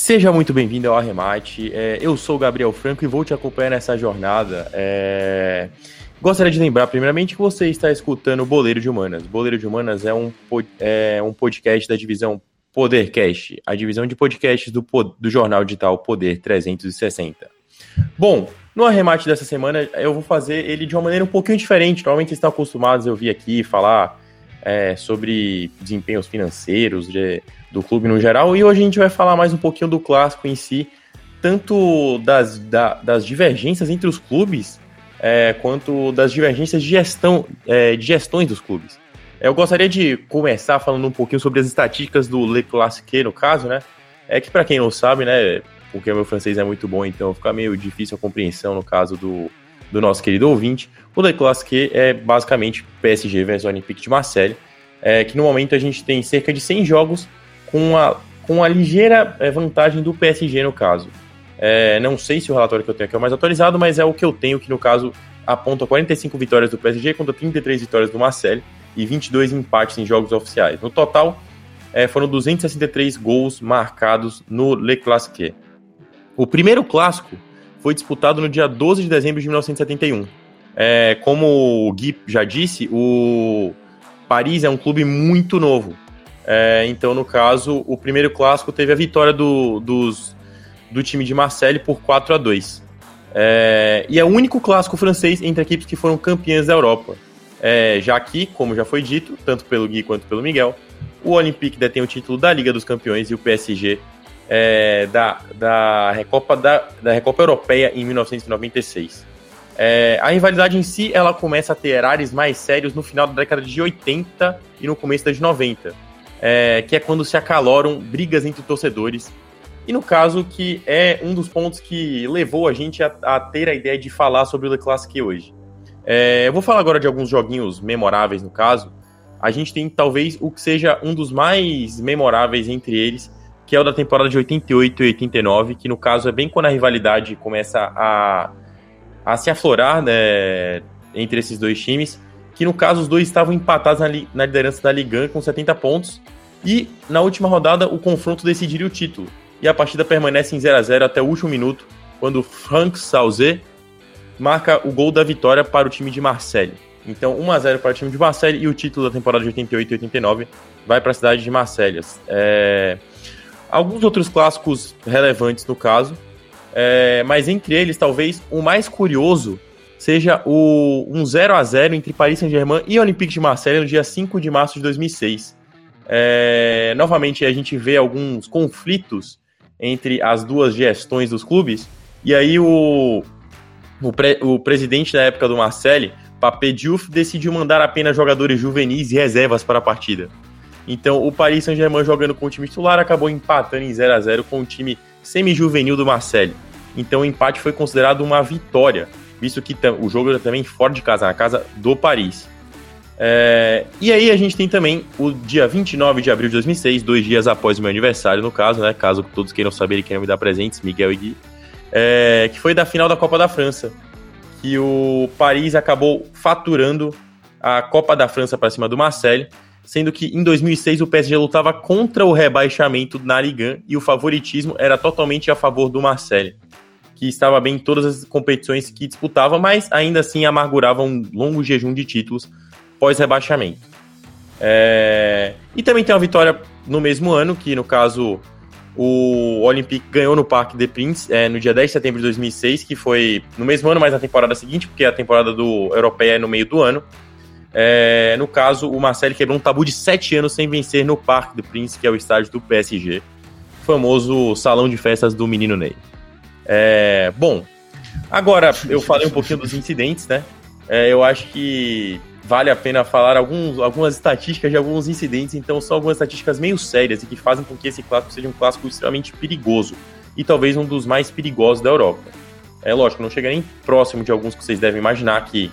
Seja muito bem-vindo ao Arremate. É, eu sou o Gabriel Franco e vou te acompanhar nessa jornada. É... Gostaria de lembrar, primeiramente, que você está escutando o Boleiro de Humanas. Boleiro de Humanas é um, é um podcast da divisão Podercast, a divisão de podcasts do, do jornal digital Poder 360. Bom, no arremate dessa semana eu vou fazer ele de uma maneira um pouquinho diferente. Normalmente vocês estão acostumados a ouvir aqui falar é, sobre desempenhos financeiros, de, do clube no geral. E hoje a gente vai falar mais um pouquinho do clássico em si, tanto das, da, das divergências entre os clubes, é, quanto das divergências de gestão, é, de gestões dos clubes. Eu gostaria de começar falando um pouquinho sobre as estatísticas do Le Classique, no caso, né? É que para quem não sabe, né, porque meu francês é muito bom, então fica meio difícil a compreensão no caso do, do nosso querido ouvinte. O Le Classique é basicamente PSG versus Olympique de Marseille. é, que no momento a gente tem cerca de 100 jogos com a, com a ligeira é, vantagem do PSG no caso. É, não sei se o relatório que eu tenho aqui é o mais atualizado, mas é o que eu tenho, que no caso aponta 45 vitórias do PSG contra 33 vitórias do Marseille e 22 empates em jogos oficiais. No total, é, foram 263 gols marcados no Le Classique. O primeiro clássico foi disputado no dia 12 de dezembro de 1971. É, como o Gui já disse, o Paris é um clube muito novo. É, então, no caso, o primeiro clássico teve a vitória do, dos, do time de Marseille por 4 a 2 é, E é o único clássico francês entre equipes que foram campeãs da Europa. É, já que, como já foi dito, tanto pelo Gui quanto pelo Miguel, o Olympique detém o título da Liga dos Campeões e o PSG é, da, da, Recopa, da, da Recopa Europeia em 1996. É, a rivalidade em si ela começa a ter ares mais sérios no final da década de 80 e no começo da de 90, é, que é quando se acaloram brigas entre torcedores. E no caso, que é um dos pontos que levou a gente a, a ter a ideia de falar sobre o Le hoje. É, eu vou falar agora de alguns joguinhos memoráveis no caso. A gente tem talvez o que seja um dos mais memoráveis entre eles, que é o da temporada de 88 e 89, que no caso é bem quando a rivalidade começa a a se aflorar né, entre esses dois times, que no caso os dois estavam empatados na, na liderança da Liga com 70 pontos, e na última rodada o confronto decidiria o título, e a partida permanece em 0 a 0 até o último minuto, quando Frank Sauzet marca o gol da vitória para o time de Marseille. Então 1 a 0 para o time de Marseille e o título da temporada de 88 e 89 vai para a cidade de Marselha. É... Alguns outros clássicos relevantes no caso, é, mas entre eles, talvez o mais curioso seja o um 0 a 0 entre Paris Saint-Germain e Olympique de Marseille no dia 5 de março de 2006. É, novamente, a gente vê alguns conflitos entre as duas gestões dos clubes, e aí o, o, pre, o presidente da época do Marseille, Papé Diouf, decidiu mandar apenas jogadores juvenis e reservas para a partida. Então, o Paris Saint-Germain jogando com o time titular acabou empatando em 0 a 0 com o time semi-juvenil do Marseille. Então o empate foi considerado uma vitória, visto que o jogo era também fora de casa, na casa do Paris. É, e aí a gente tem também o dia 29 de abril de 2006, dois dias após o meu aniversário, no caso, né? Caso todos queiram saber e queiram me dar presentes, Miguel e Gui, é, que foi da final da Copa da França, que o Paris acabou faturando a Copa da França para cima do Marseille, sendo que em 2006 o PSG lutava contra o rebaixamento na Liga e o favoritismo era totalmente a favor do Marseille que estava bem em todas as competições que disputava, mas ainda assim amargurava um longo jejum de títulos pós-rebaixamento. É... E também tem uma vitória no mesmo ano, que no caso o Olympique ganhou no Parque de Prince é, no dia 10 de setembro de 2006, que foi no mesmo ano, mas na temporada seguinte, porque a temporada do Europeia é no meio do ano. É, no caso, o Marcelo quebrou um tabu de sete anos sem vencer no Parque de Prince, que é o estádio do PSG, famoso salão de festas do menino Ney. É, bom, agora eu falei um pouquinho dos incidentes, né? É, eu acho que vale a pena falar alguns, algumas estatísticas de alguns incidentes, então são algumas estatísticas meio sérias e que fazem com que esse clássico seja um clássico extremamente perigoso e talvez um dos mais perigosos da Europa. É lógico, não chega nem próximo de alguns que vocês devem imaginar que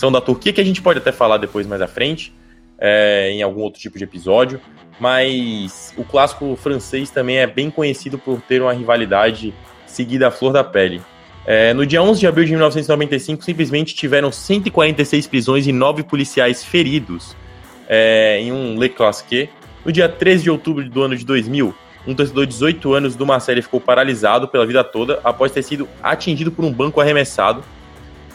são da Turquia, que a gente pode até falar depois mais à frente, é, em algum outro tipo de episódio, mas o clássico francês também é bem conhecido por ter uma rivalidade seguida à flor da pele. É, no dia 11 de abril de 1995, simplesmente tiveram 146 prisões e 9 policiais feridos é, em um Le Classique. No dia 13 de outubro do ano de 2000, um torcedor de 18 anos do Marseille ficou paralisado pela vida toda após ter sido atingido por um banco arremessado.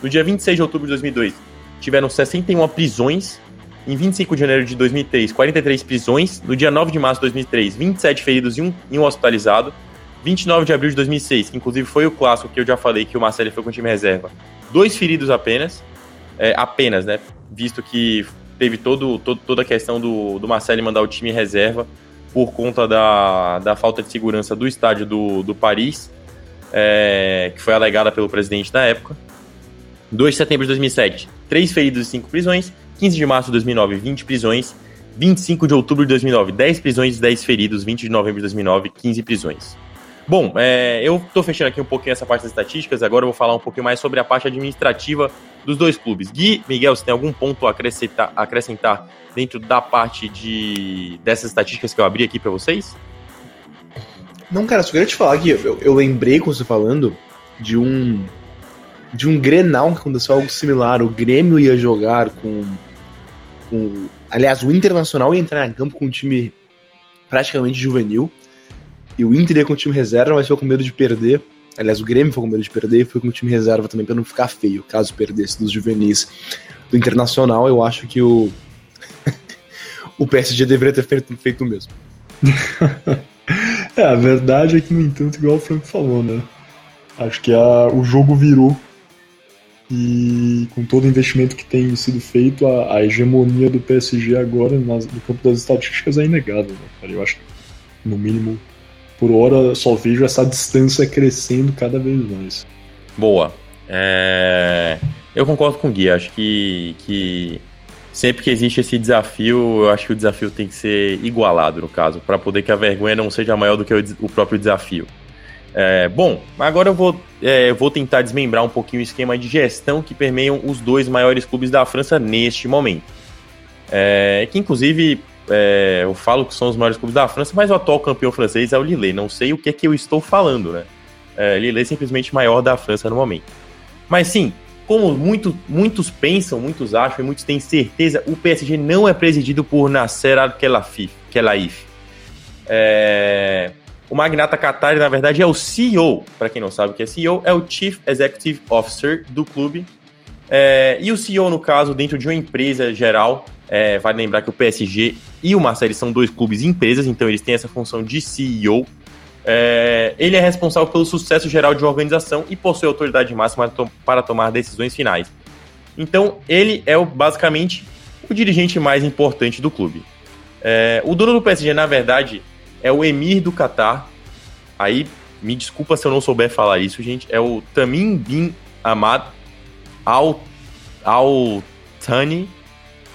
No dia 26 de outubro de 2002, tiveram 61 prisões. Em 25 de janeiro de 2003, 43 prisões. No dia 9 de março de 2003, 27 feridos e um, e um hospitalizado. 29 de abril de 2006, que inclusive foi o clássico que eu já falei que o Marcelo foi com o time reserva. Dois feridos apenas, é, apenas, né? Visto que teve todo, todo, toda a questão do, do Marcelo mandar o time reserva por conta da, da falta de segurança do estádio do, do Paris, é, que foi alegada pelo presidente na época. 2 de setembro de 2007, 3 feridos e 5 prisões. 15 de março de 2009, 20 prisões. 25 de outubro de 2009, 10 prisões e 10 feridos. 20 de novembro de 2009, 15 prisões. Bom, é, eu estou fechando aqui um pouquinho essa parte das estatísticas, agora eu vou falar um pouquinho mais sobre a parte administrativa dos dois clubes. Gui, Miguel, você tem algum ponto a acrescentar, acrescentar dentro da parte de dessas estatísticas que eu abri aqui para vocês? Não, cara, só queria te falar que eu, eu lembrei com você falando de um de um Grenal que aconteceu algo similar. O Grêmio ia jogar com, com aliás, o Internacional ia entrar em campo com um time praticamente juvenil. E o Inter ia com o time reserva, mas ficou com medo de perder. Aliás, o Grêmio ficou com medo de perder e foi com o time reserva também para não ficar feio, caso perdesse dos juvenis do Internacional. Eu acho que o [laughs] o PSG deveria ter feito, feito o mesmo. [laughs] é, a verdade é que, no entanto, igual o Franco falou, né? Acho que a, o jogo virou e com todo o investimento que tem sido feito, a, a hegemonia do PSG agora nas, no campo das estatísticas é inegável, né, cara? Eu acho que, no mínimo, por hora, só vejo essa distância crescendo cada vez mais. Boa. É... Eu concordo com o Gui, acho que, que sempre que existe esse desafio, eu acho que o desafio tem que ser igualado, no caso, para poder que a vergonha não seja maior do que o, o próprio desafio. É, bom, agora eu vou, é, vou tentar desmembrar um pouquinho o esquema de gestão que permeiam os dois maiores clubes da França neste momento. É, que inclusive é, eu falo que são os maiores clubes da França, mas o atual campeão francês é o Lille. Não sei o que é que eu estou falando, né? É, Lille é simplesmente maior da França no momento. Mas sim, como muito, muitos pensam, muitos acham e muitos têm certeza, o PSG não é presidido por Nasser Al-Khelaifi. É... O magnata Qatar, na verdade, é o CEO. Para quem não sabe o que é CEO, é o Chief Executive Officer do clube. É... E o CEO, no caso, dentro de uma empresa geral, é... vale lembrar que o PSG e o Marseille são dois clubes empresas, então eles têm essa função de CEO. É, ele é responsável pelo sucesso geral de uma organização e possui autoridade máxima para tomar decisões finais. Então, ele é o, basicamente o dirigente mais importante do clube. É, o dono do PSG, na verdade, é o emir do Catar. Aí, me desculpa se eu não souber falar isso, gente. É o Tamim bin Ahmad Al, Al Thani.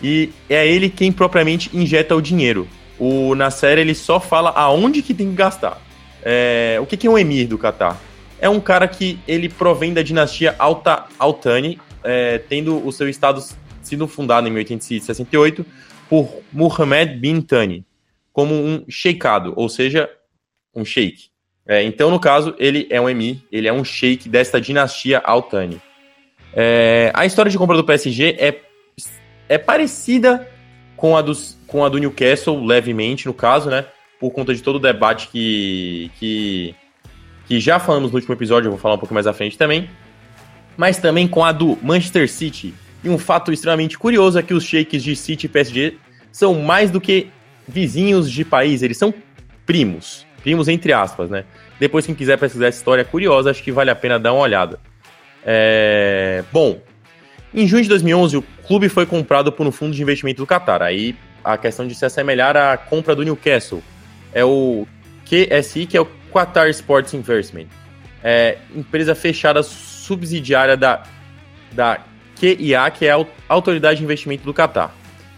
E é ele quem propriamente injeta o dinheiro. O Nasser ele só fala aonde que tem que gastar. É, o que, que é um emir do Catar? É um cara que ele provém da dinastia Alta, Altani, é, tendo o seu estado sido fundado em 1868 por Muhammad bin Tani, como um sheikado, ou seja, um sheik. É, então, no caso, ele é um emir, ele é um sheik desta dinastia Altani. É, a história de compra do PSG é, é parecida com a, dos, com a do Newcastle, levemente, no caso, né? por conta de todo o debate que, que, que já falamos no último episódio, eu vou falar um pouco mais à frente também, mas também com a do Manchester City. E um fato extremamente curioso é que os shakes de City e PSG são mais do que vizinhos de país, eles são primos. Primos entre aspas, né? Depois, quem quiser pesquisar essa história curiosa, acho que vale a pena dar uma olhada. É... Bom, em junho de 2011, o clube foi comprado por um fundo de investimento do Qatar. Aí a questão de se assemelhar à compra do Newcastle, é o QSI, que é o Qatar Sports Investment. É empresa fechada subsidiária da, da QIA, que é a Autoridade de Investimento do Qatar.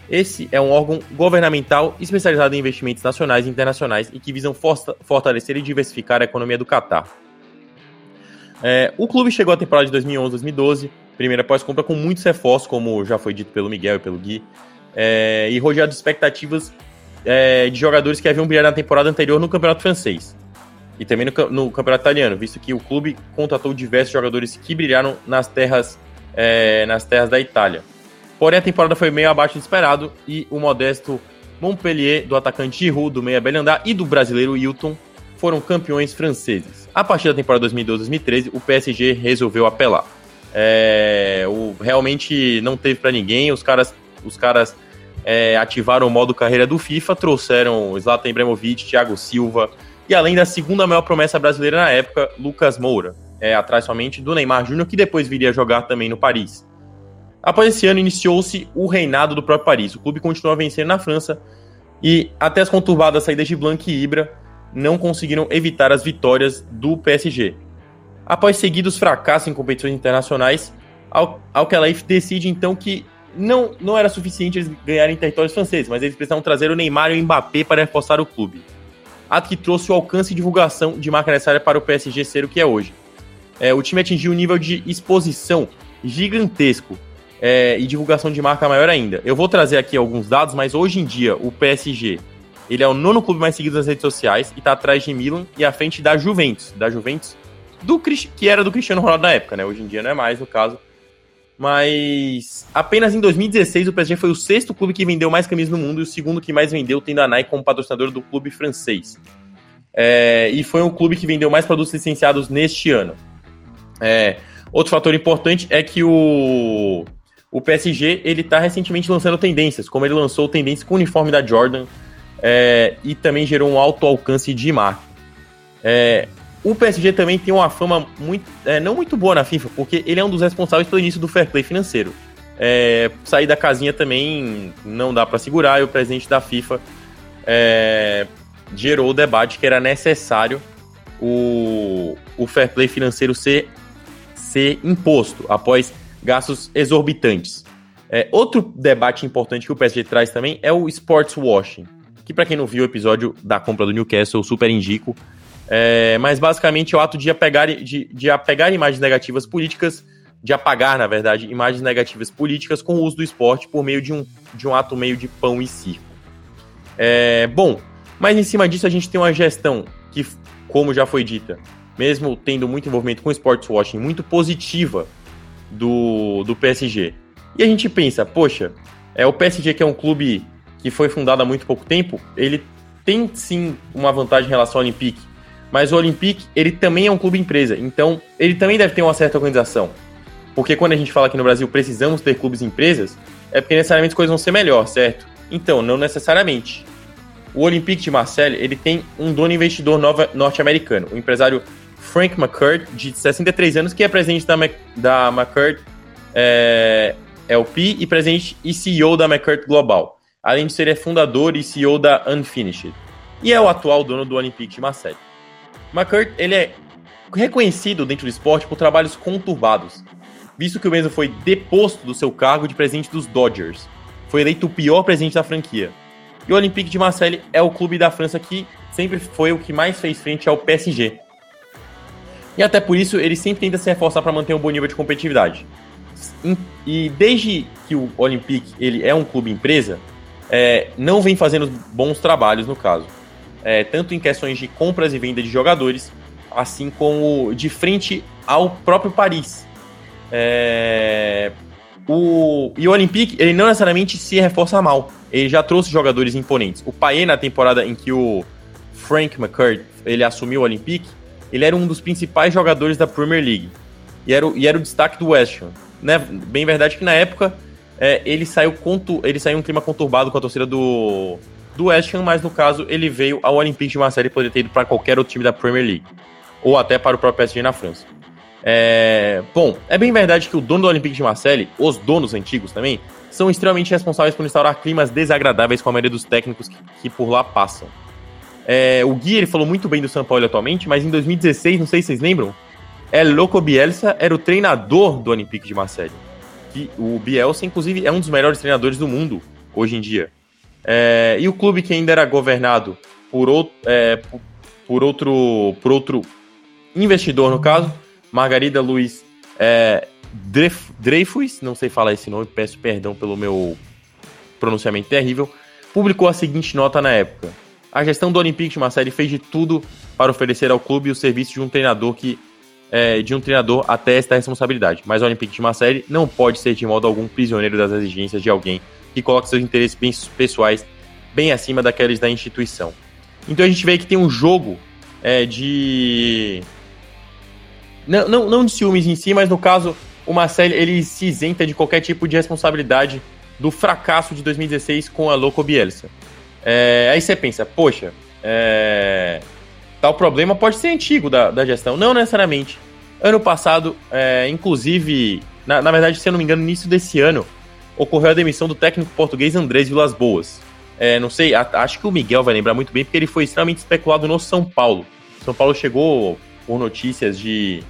Esse é um órgão governamental especializado em investimentos nacionais e internacionais e que visam fortalecer e diversificar a economia do Qatar. É, o clube chegou à temporada de 2011-2012, primeira pós-compra, com muitos reforços, como já foi dito pelo Miguel e pelo Gui, é, e rodeado de expectativas é, de jogadores que haviam brilhado na temporada anterior no campeonato francês e também no, no, campeonato italiano, visto que o clube contratou diversos jogadores que brilharam nas terras, é, nas terras da Itália. Porém, a temporada foi meio abaixo do esperado e o modesto Montpellier, do atacante Giroud, do meia Belhandá e do brasileiro Hilton foram campeões franceses. A partir da temporada 2012-2013, o PSG resolveu apelar. É, o, realmente não teve para ninguém, os caras, os caras é, ativaram o modo carreira do FIFA, trouxeram Zlatan Ibrahimovic, Thiago Silva e além da segunda maior promessa brasileira na época, Lucas Moura, é, atrás somente do Neymar Júnior, que depois viria jogar também no Paris. Após esse ano, iniciou-se o reinado do próprio Paris. O clube continuou a vencer na França e até as conturbadas saídas de Blanc e Ibra não conseguiram evitar as vitórias do PSG. Após seguidos fracassos em competições internacionais, Al decide então que não, não era suficiente eles ganharem territórios franceses, mas eles precisavam trazer o Neymar e o Mbappé para reforçar o clube. Ato que trouxe o alcance e divulgação de marca necessária para o PSG ser o que é hoje. É, o time atingiu um nível de exposição gigantesco é, e divulgação de marca maior ainda. Eu vou trazer aqui alguns dados, mas hoje em dia o PSG ele é o nono clube mais seguido nas redes sociais e está atrás de Milan e à frente da Juventus, da Juventus do que era do Cristiano Ronaldo na época, né? Hoje em dia não é mais no caso. Mas apenas em 2016 o PSG foi o sexto clube que vendeu mais camisas no mundo e o segundo que mais vendeu, tendo a Nike como patrocinador do clube francês. É, e foi o clube que vendeu mais produtos licenciados neste ano. É, outro fator importante é que o o PSG ele está recentemente lançando tendências, como ele lançou tendência com o uniforme da Jordan é, e também gerou um alto alcance de marca. É, o PSG também tem uma fama muito, é, não muito boa na FIFA, porque ele é um dos responsáveis pelo início do fair play financeiro. É, sair da casinha também não dá para segurar, e o presidente da FIFA é, gerou o debate que era necessário o, o fair play financeiro ser, ser imposto após gastos exorbitantes. É, outro debate importante que o PSG traz também é o sports washing, que para quem não viu o episódio da compra do Newcastle, eu super indico. É, mas basicamente é o ato de apegar, de, de apegar imagens negativas políticas, de apagar, na verdade, imagens negativas políticas com o uso do esporte por meio de um, de um ato meio de pão e circo. É, bom, mas em cima disso a gente tem uma gestão que, como já foi dita, mesmo tendo muito envolvimento com sports washing, muito positiva do, do PSG. E a gente pensa, poxa, é o PSG que é um clube que foi fundado há muito pouco tempo, ele tem sim uma vantagem em relação ao Olympique, mas o Olympique ele também é um clube empresa, então ele também deve ter uma certa organização. Porque quando a gente fala aqui no Brasil precisamos ter clubes empresas, é porque necessariamente as coisas vão ser melhor, certo? Então, não necessariamente. O Olympique de Marseille ele tem um dono investidor norte-americano, o empresário Frank McCurt, de 63 anos, que é presidente da, Mac, da McCurt é, LP e presidente e CEO da McCurt Global, além de ser é fundador e CEO da Unfinished. E é o atual dono do Olympique de Marseille. McCurt ele é reconhecido dentro do esporte por trabalhos conturbados, visto que o mesmo foi deposto do seu cargo de presidente dos Dodgers. Foi eleito o pior presidente da franquia. E o Olympique de Marseille é o clube da França que sempre foi o que mais fez frente ao PSG, e até por isso ele sempre tenta se reforçar para manter um bom nível de competitividade. E desde que o Olympique ele é um clube empresa, é, não vem fazendo bons trabalhos no caso. É, tanto em questões de compras e venda de jogadores, assim como de frente ao próprio Paris. É, o, e o Olympique, ele não necessariamente se reforça mal. Ele já trouxe jogadores imponentes. O Paê, na temporada em que o Frank McCurt ele assumiu o Olympique, ele era um dos principais jogadores da Premier League. E era, o, e era o destaque do West Ham. Né? Bem verdade que na época é, ele saiu contu, ele saiu um clima conturbado com a torcida do, do West Ham, mas no caso ele veio ao Olympique de Marseille e poderia ter ido para qualquer outro time da Premier League. Ou até para o próprio PSG na França. É, bom, é bem verdade que o dono do Olympique de Marseille, os donos antigos também, são extremamente responsáveis por instaurar climas desagradáveis com a maioria dos técnicos que, que por lá passam. É, o Gui ele falou muito bem do São Paulo atualmente, mas em 2016, não sei se vocês lembram, é Loco Bielsa era o treinador do Olympique de Marseille. Que o Bielsa, inclusive, é um dos melhores treinadores do mundo hoje em dia. É, e o clube que ainda era governado por outro, é, por outro, por outro investidor, no caso, Margarida Luiz é, Dreyfus, não sei falar esse nome, peço perdão pelo meu pronunciamento terrível, publicou a seguinte nota na época. A gestão do Olympique de Marseille fez de tudo para oferecer ao clube o serviço de um treinador que é, de um treinador até esta responsabilidade. Mas o Olympique de Marseille não pode ser de modo algum prisioneiro das exigências de alguém que coloca seus interesses pessoais bem acima daqueles da instituição. Então a gente vê que tem um jogo é, de não, não, não de ciúmes em si, mas no caso o Marseille ele se isenta de qualquer tipo de responsabilidade do fracasso de 2016 com a Loco Bielsa. É, aí você pensa, poxa, é, tal problema pode ser antigo da, da gestão. Não necessariamente. Ano passado, é, inclusive, na, na, verdade, se eu não me engano, no início desse ano, ocorreu a demissão do técnico português Andrés Vilas Boas. É, não sei, a, acho que o Miguel vai lembrar muito bem, porque ele foi extremamente especulado no São Paulo. São Paulo chegou, por notícias de,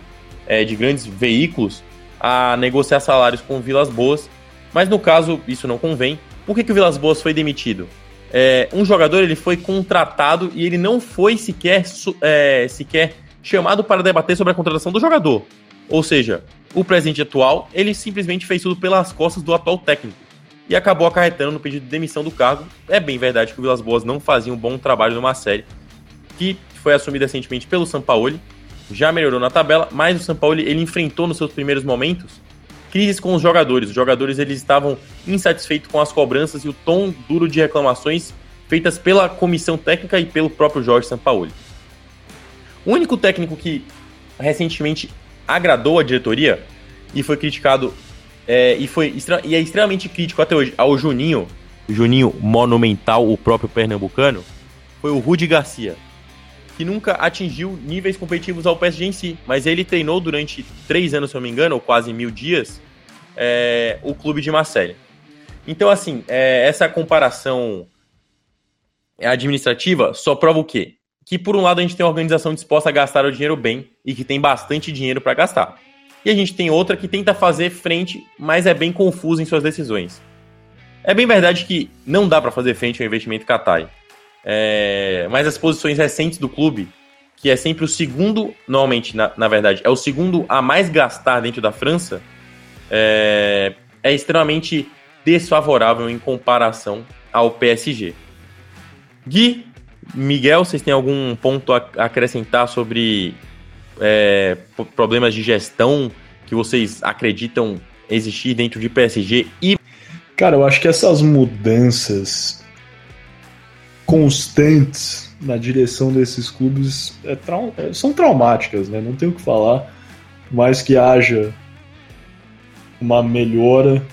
é, de grandes veículos, a negociar salários com Vilas Boas, mas no caso isso não convém. Por que, que o Vilas Boas foi demitido? É, um jogador ele foi contratado e ele não foi sequer, é, sequer chamado para debater sobre a contratação do jogador. Ou seja, o presidente atual, ele simplesmente fez tudo pelas costas do atual técnico e acabou acarretando no pedido de demissão do cargo. É bem verdade que o Vilas Boas não fazia um bom trabalho numa série que foi assumida recentemente pelo Sampaoli, já melhorou na tabela, mas o Sampaoli ele enfrentou nos seus primeiros momentos crises com os jogadores. Os jogadores eles estavam insatisfeitos com as cobranças e o tom duro de reclamações feitas pela comissão técnica e pelo próprio Jorge Sampaoli. O único técnico que recentemente agradou a diretoria e foi criticado é, e, foi, e é extremamente crítico até hoje ao Juninho, Juninho monumental, o próprio pernambucano, foi o Rudi Garcia, que nunca atingiu níveis competitivos ao PSG em si, mas ele treinou durante três anos, se eu não me engano, ou quase mil dias, é, o clube de Marseille. Então, assim, é, essa comparação administrativa só prova o quê? Que, por um lado, a gente tem uma organização disposta a gastar o dinheiro bem e que tem bastante dinheiro para gastar. E a gente tem outra que tenta fazer frente, mas é bem confusa em suas decisões. É bem verdade que não dá para fazer frente ao investimento Qatar. É, mas as posições recentes do clube, que é sempre o segundo, normalmente, na, na verdade, é o segundo a mais gastar dentro da França, é, é extremamente desfavorável em comparação ao PSG. Gui, Miguel, vocês têm algum ponto a acrescentar sobre é, problemas de gestão que vocês acreditam existir dentro de PSG e Cara, eu acho que essas mudanças constantes na direção desses clubes é trau é, são traumáticas, né? Não tenho o que falar, mas que haja uma melhora,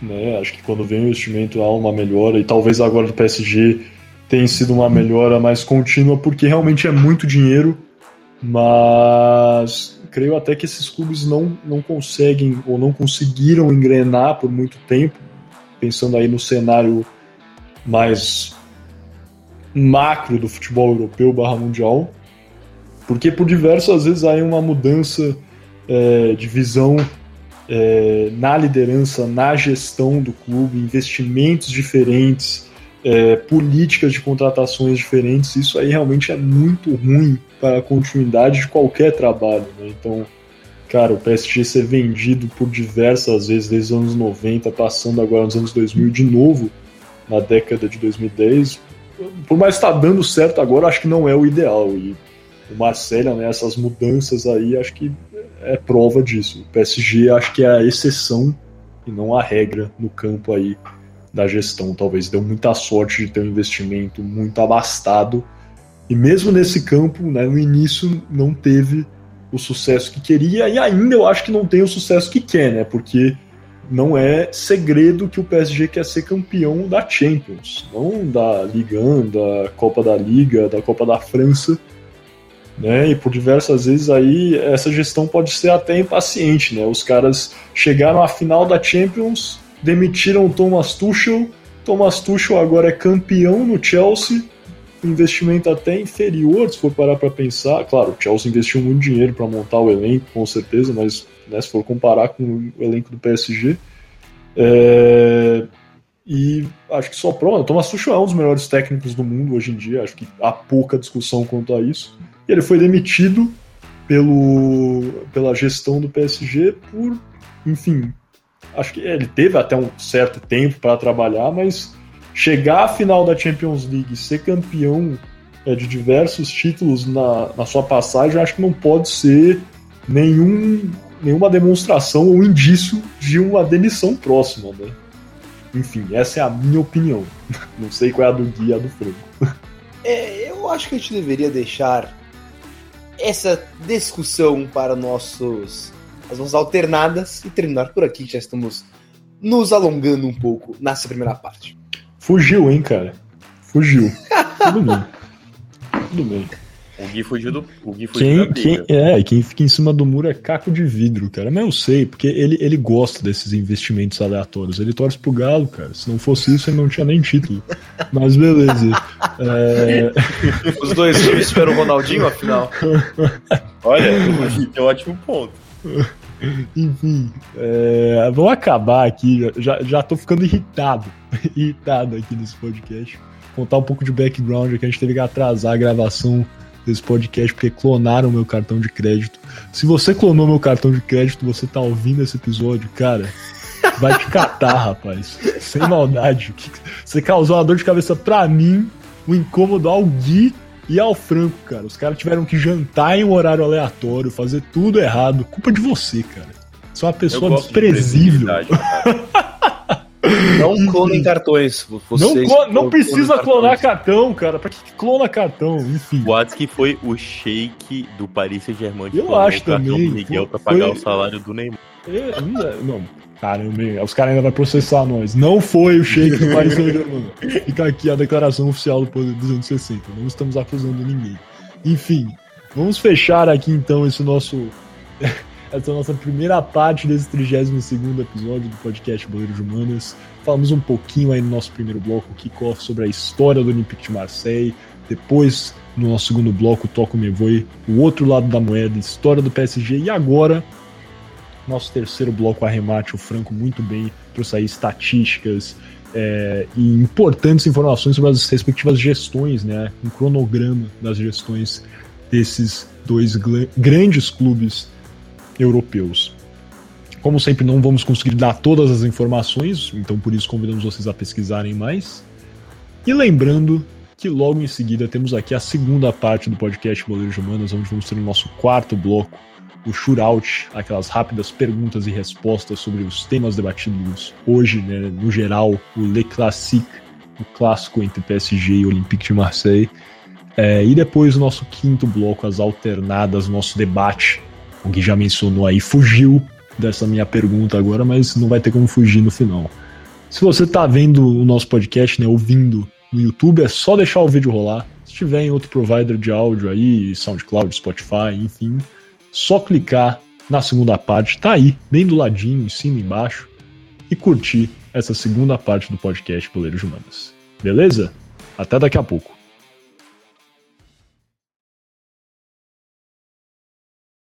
né? Acho que quando vem o investimento há uma melhora e talvez agora do PSG tenha sido uma melhora mais contínua porque realmente é muito dinheiro, mas creio até que esses clubes não, não conseguem ou não conseguiram engrenar por muito tempo, pensando aí no cenário mais macro do futebol europeu barra mundial, porque por diversas vezes há uma mudança é, de visão é, na liderança, na gestão do clube, investimentos diferentes, é, políticas de contratações diferentes. Isso aí realmente é muito ruim para a continuidade de qualquer trabalho. Né? Então, cara, o PSG ser vendido por diversas vezes desde os anos 90, passando agora nos anos 2000 de novo, na década de 2010, por mais estar tá dando certo agora, acho que não é o ideal. E o Marcelo, né, essas mudanças aí, acho que é prova disso. O PSG acho que é a exceção e não a regra no campo aí da gestão. Talvez deu muita sorte de ter um investimento muito abastado. E mesmo nesse campo, né, no início não teve o sucesso que queria e ainda eu acho que não tem o sucesso que quer, né? Porque não é segredo que o PSG quer ser campeão da Champions, não da Liga 1, da Copa da Liga, da Copa da França né? E por diversas vezes aí essa gestão pode ser até impaciente, né? Os caras chegaram à final da Champions, demitiram o Thomas Tuchel, Thomas Tuchel agora é campeão no Chelsea, investimento até inferior, se for parar para pensar. Claro, o Chelsea investiu muito dinheiro para montar o elenco, com certeza, mas né, se for comparar com o elenco do PSG, é... e acho que só prova. Thomas Tuchel é um dos melhores técnicos do mundo hoje em dia, acho que há pouca discussão quanto a isso. E ele foi demitido pelo, pela gestão do PSG por, enfim, acho que ele teve até um certo tempo para trabalhar, mas chegar à final da Champions League, ser campeão é, de diversos títulos na, na sua passagem, acho que não pode ser nenhum, nenhuma demonstração ou indício de uma demissão próxima, né? Enfim, essa é a minha opinião. [laughs] Não sei qual é a do guia do Franco. [laughs] É, eu acho que a gente deveria deixar essa discussão para nossos as nossas alternadas e terminar por aqui. Já estamos nos alongando um pouco nessa primeira parte. Fugiu, hein, cara? Fugiu. Tudo bem. Tudo bem. O Gui fugiu do. O Gui fugiu quem, quem, é, quem fica em cima do muro é caco de vidro, cara. Mas eu sei, porque ele, ele gosta desses investimentos aleatórios. Ele torce pro Galo, cara. Se não fosse isso, ele não tinha nem título. Mas beleza. É... Os dois times tiveram o Ronaldinho, afinal. Olha, tem um ótimo ponto. Enfim, é, vamos acabar aqui. Já, já tô ficando irritado. irritado aqui nesse podcast. Contar um pouco de background que a gente teve que atrasar a gravação desse podcast porque clonaram meu cartão de crédito. Se você clonou meu cartão de crédito, você tá ouvindo esse episódio, cara, vai te catar, [laughs] rapaz. Sem maldade. Você causou uma dor de cabeça pra mim, um incômodo ao Gui e ao Franco, cara. Os caras tiveram que jantar em um horário aleatório, fazer tudo errado. Culpa de você, cara. Você é uma pessoa desprezível. [laughs] Não clonem cartões. Vocês não, não precisa clonar cartão, cara. Pra que clona cartão? Enfim. O que foi o shake do Paris Saint-Germain. Eu acho também. Do Miguel pra pagar foi... o salário do Neymar. É, não, caramba, os caras ainda vão processar nós. Não foi o shake do Paris Saint-Germain. [laughs] Fica aqui a declaração oficial do Poder 260. Não estamos acusando ninguém. Enfim, vamos fechar aqui então esse nosso essa é a nossa primeira parte desse 32 episódio do podcast Boleiros Humanas. Falamos um pouquinho aí no nosso primeiro bloco, kickoff, sobre a história do Olympique de Marseille. Depois, no nosso segundo bloco, Toco Me Voe, o outro lado da moeda, história do PSG. E agora, nosso terceiro bloco, arremate, o Franco muito bem, trouxe aí estatísticas é, e importantes informações sobre as respectivas gestões, né? Um cronograma das gestões desses dois grandes clubes europeus. Como sempre, não vamos conseguir dar todas as informações, então por isso convidamos vocês a pesquisarem mais. E lembrando que logo em seguida temos aqui a segunda parte do podcast Boleiros Humanas, onde vamos ter o nosso quarto bloco, o shootout, aquelas rápidas perguntas e respostas sobre os temas debatidos hoje, né, no geral, o Le Classique, o clássico entre PSG e Olympique de Marseille. É, e depois o nosso quinto bloco, as alternadas, nosso debate o Gui já mencionou aí, fugiu dessa minha pergunta agora, mas não vai ter como fugir no final. Se você está vendo o nosso podcast, né, ouvindo no YouTube, é só deixar o vídeo rolar. Se tiver em outro provider de áudio aí, SoundCloud, Spotify, enfim, só clicar na segunda parte, tá aí, bem do ladinho, em cima embaixo, e curtir essa segunda parte do podcast Poleiros Humanas. Beleza? Até daqui a pouco.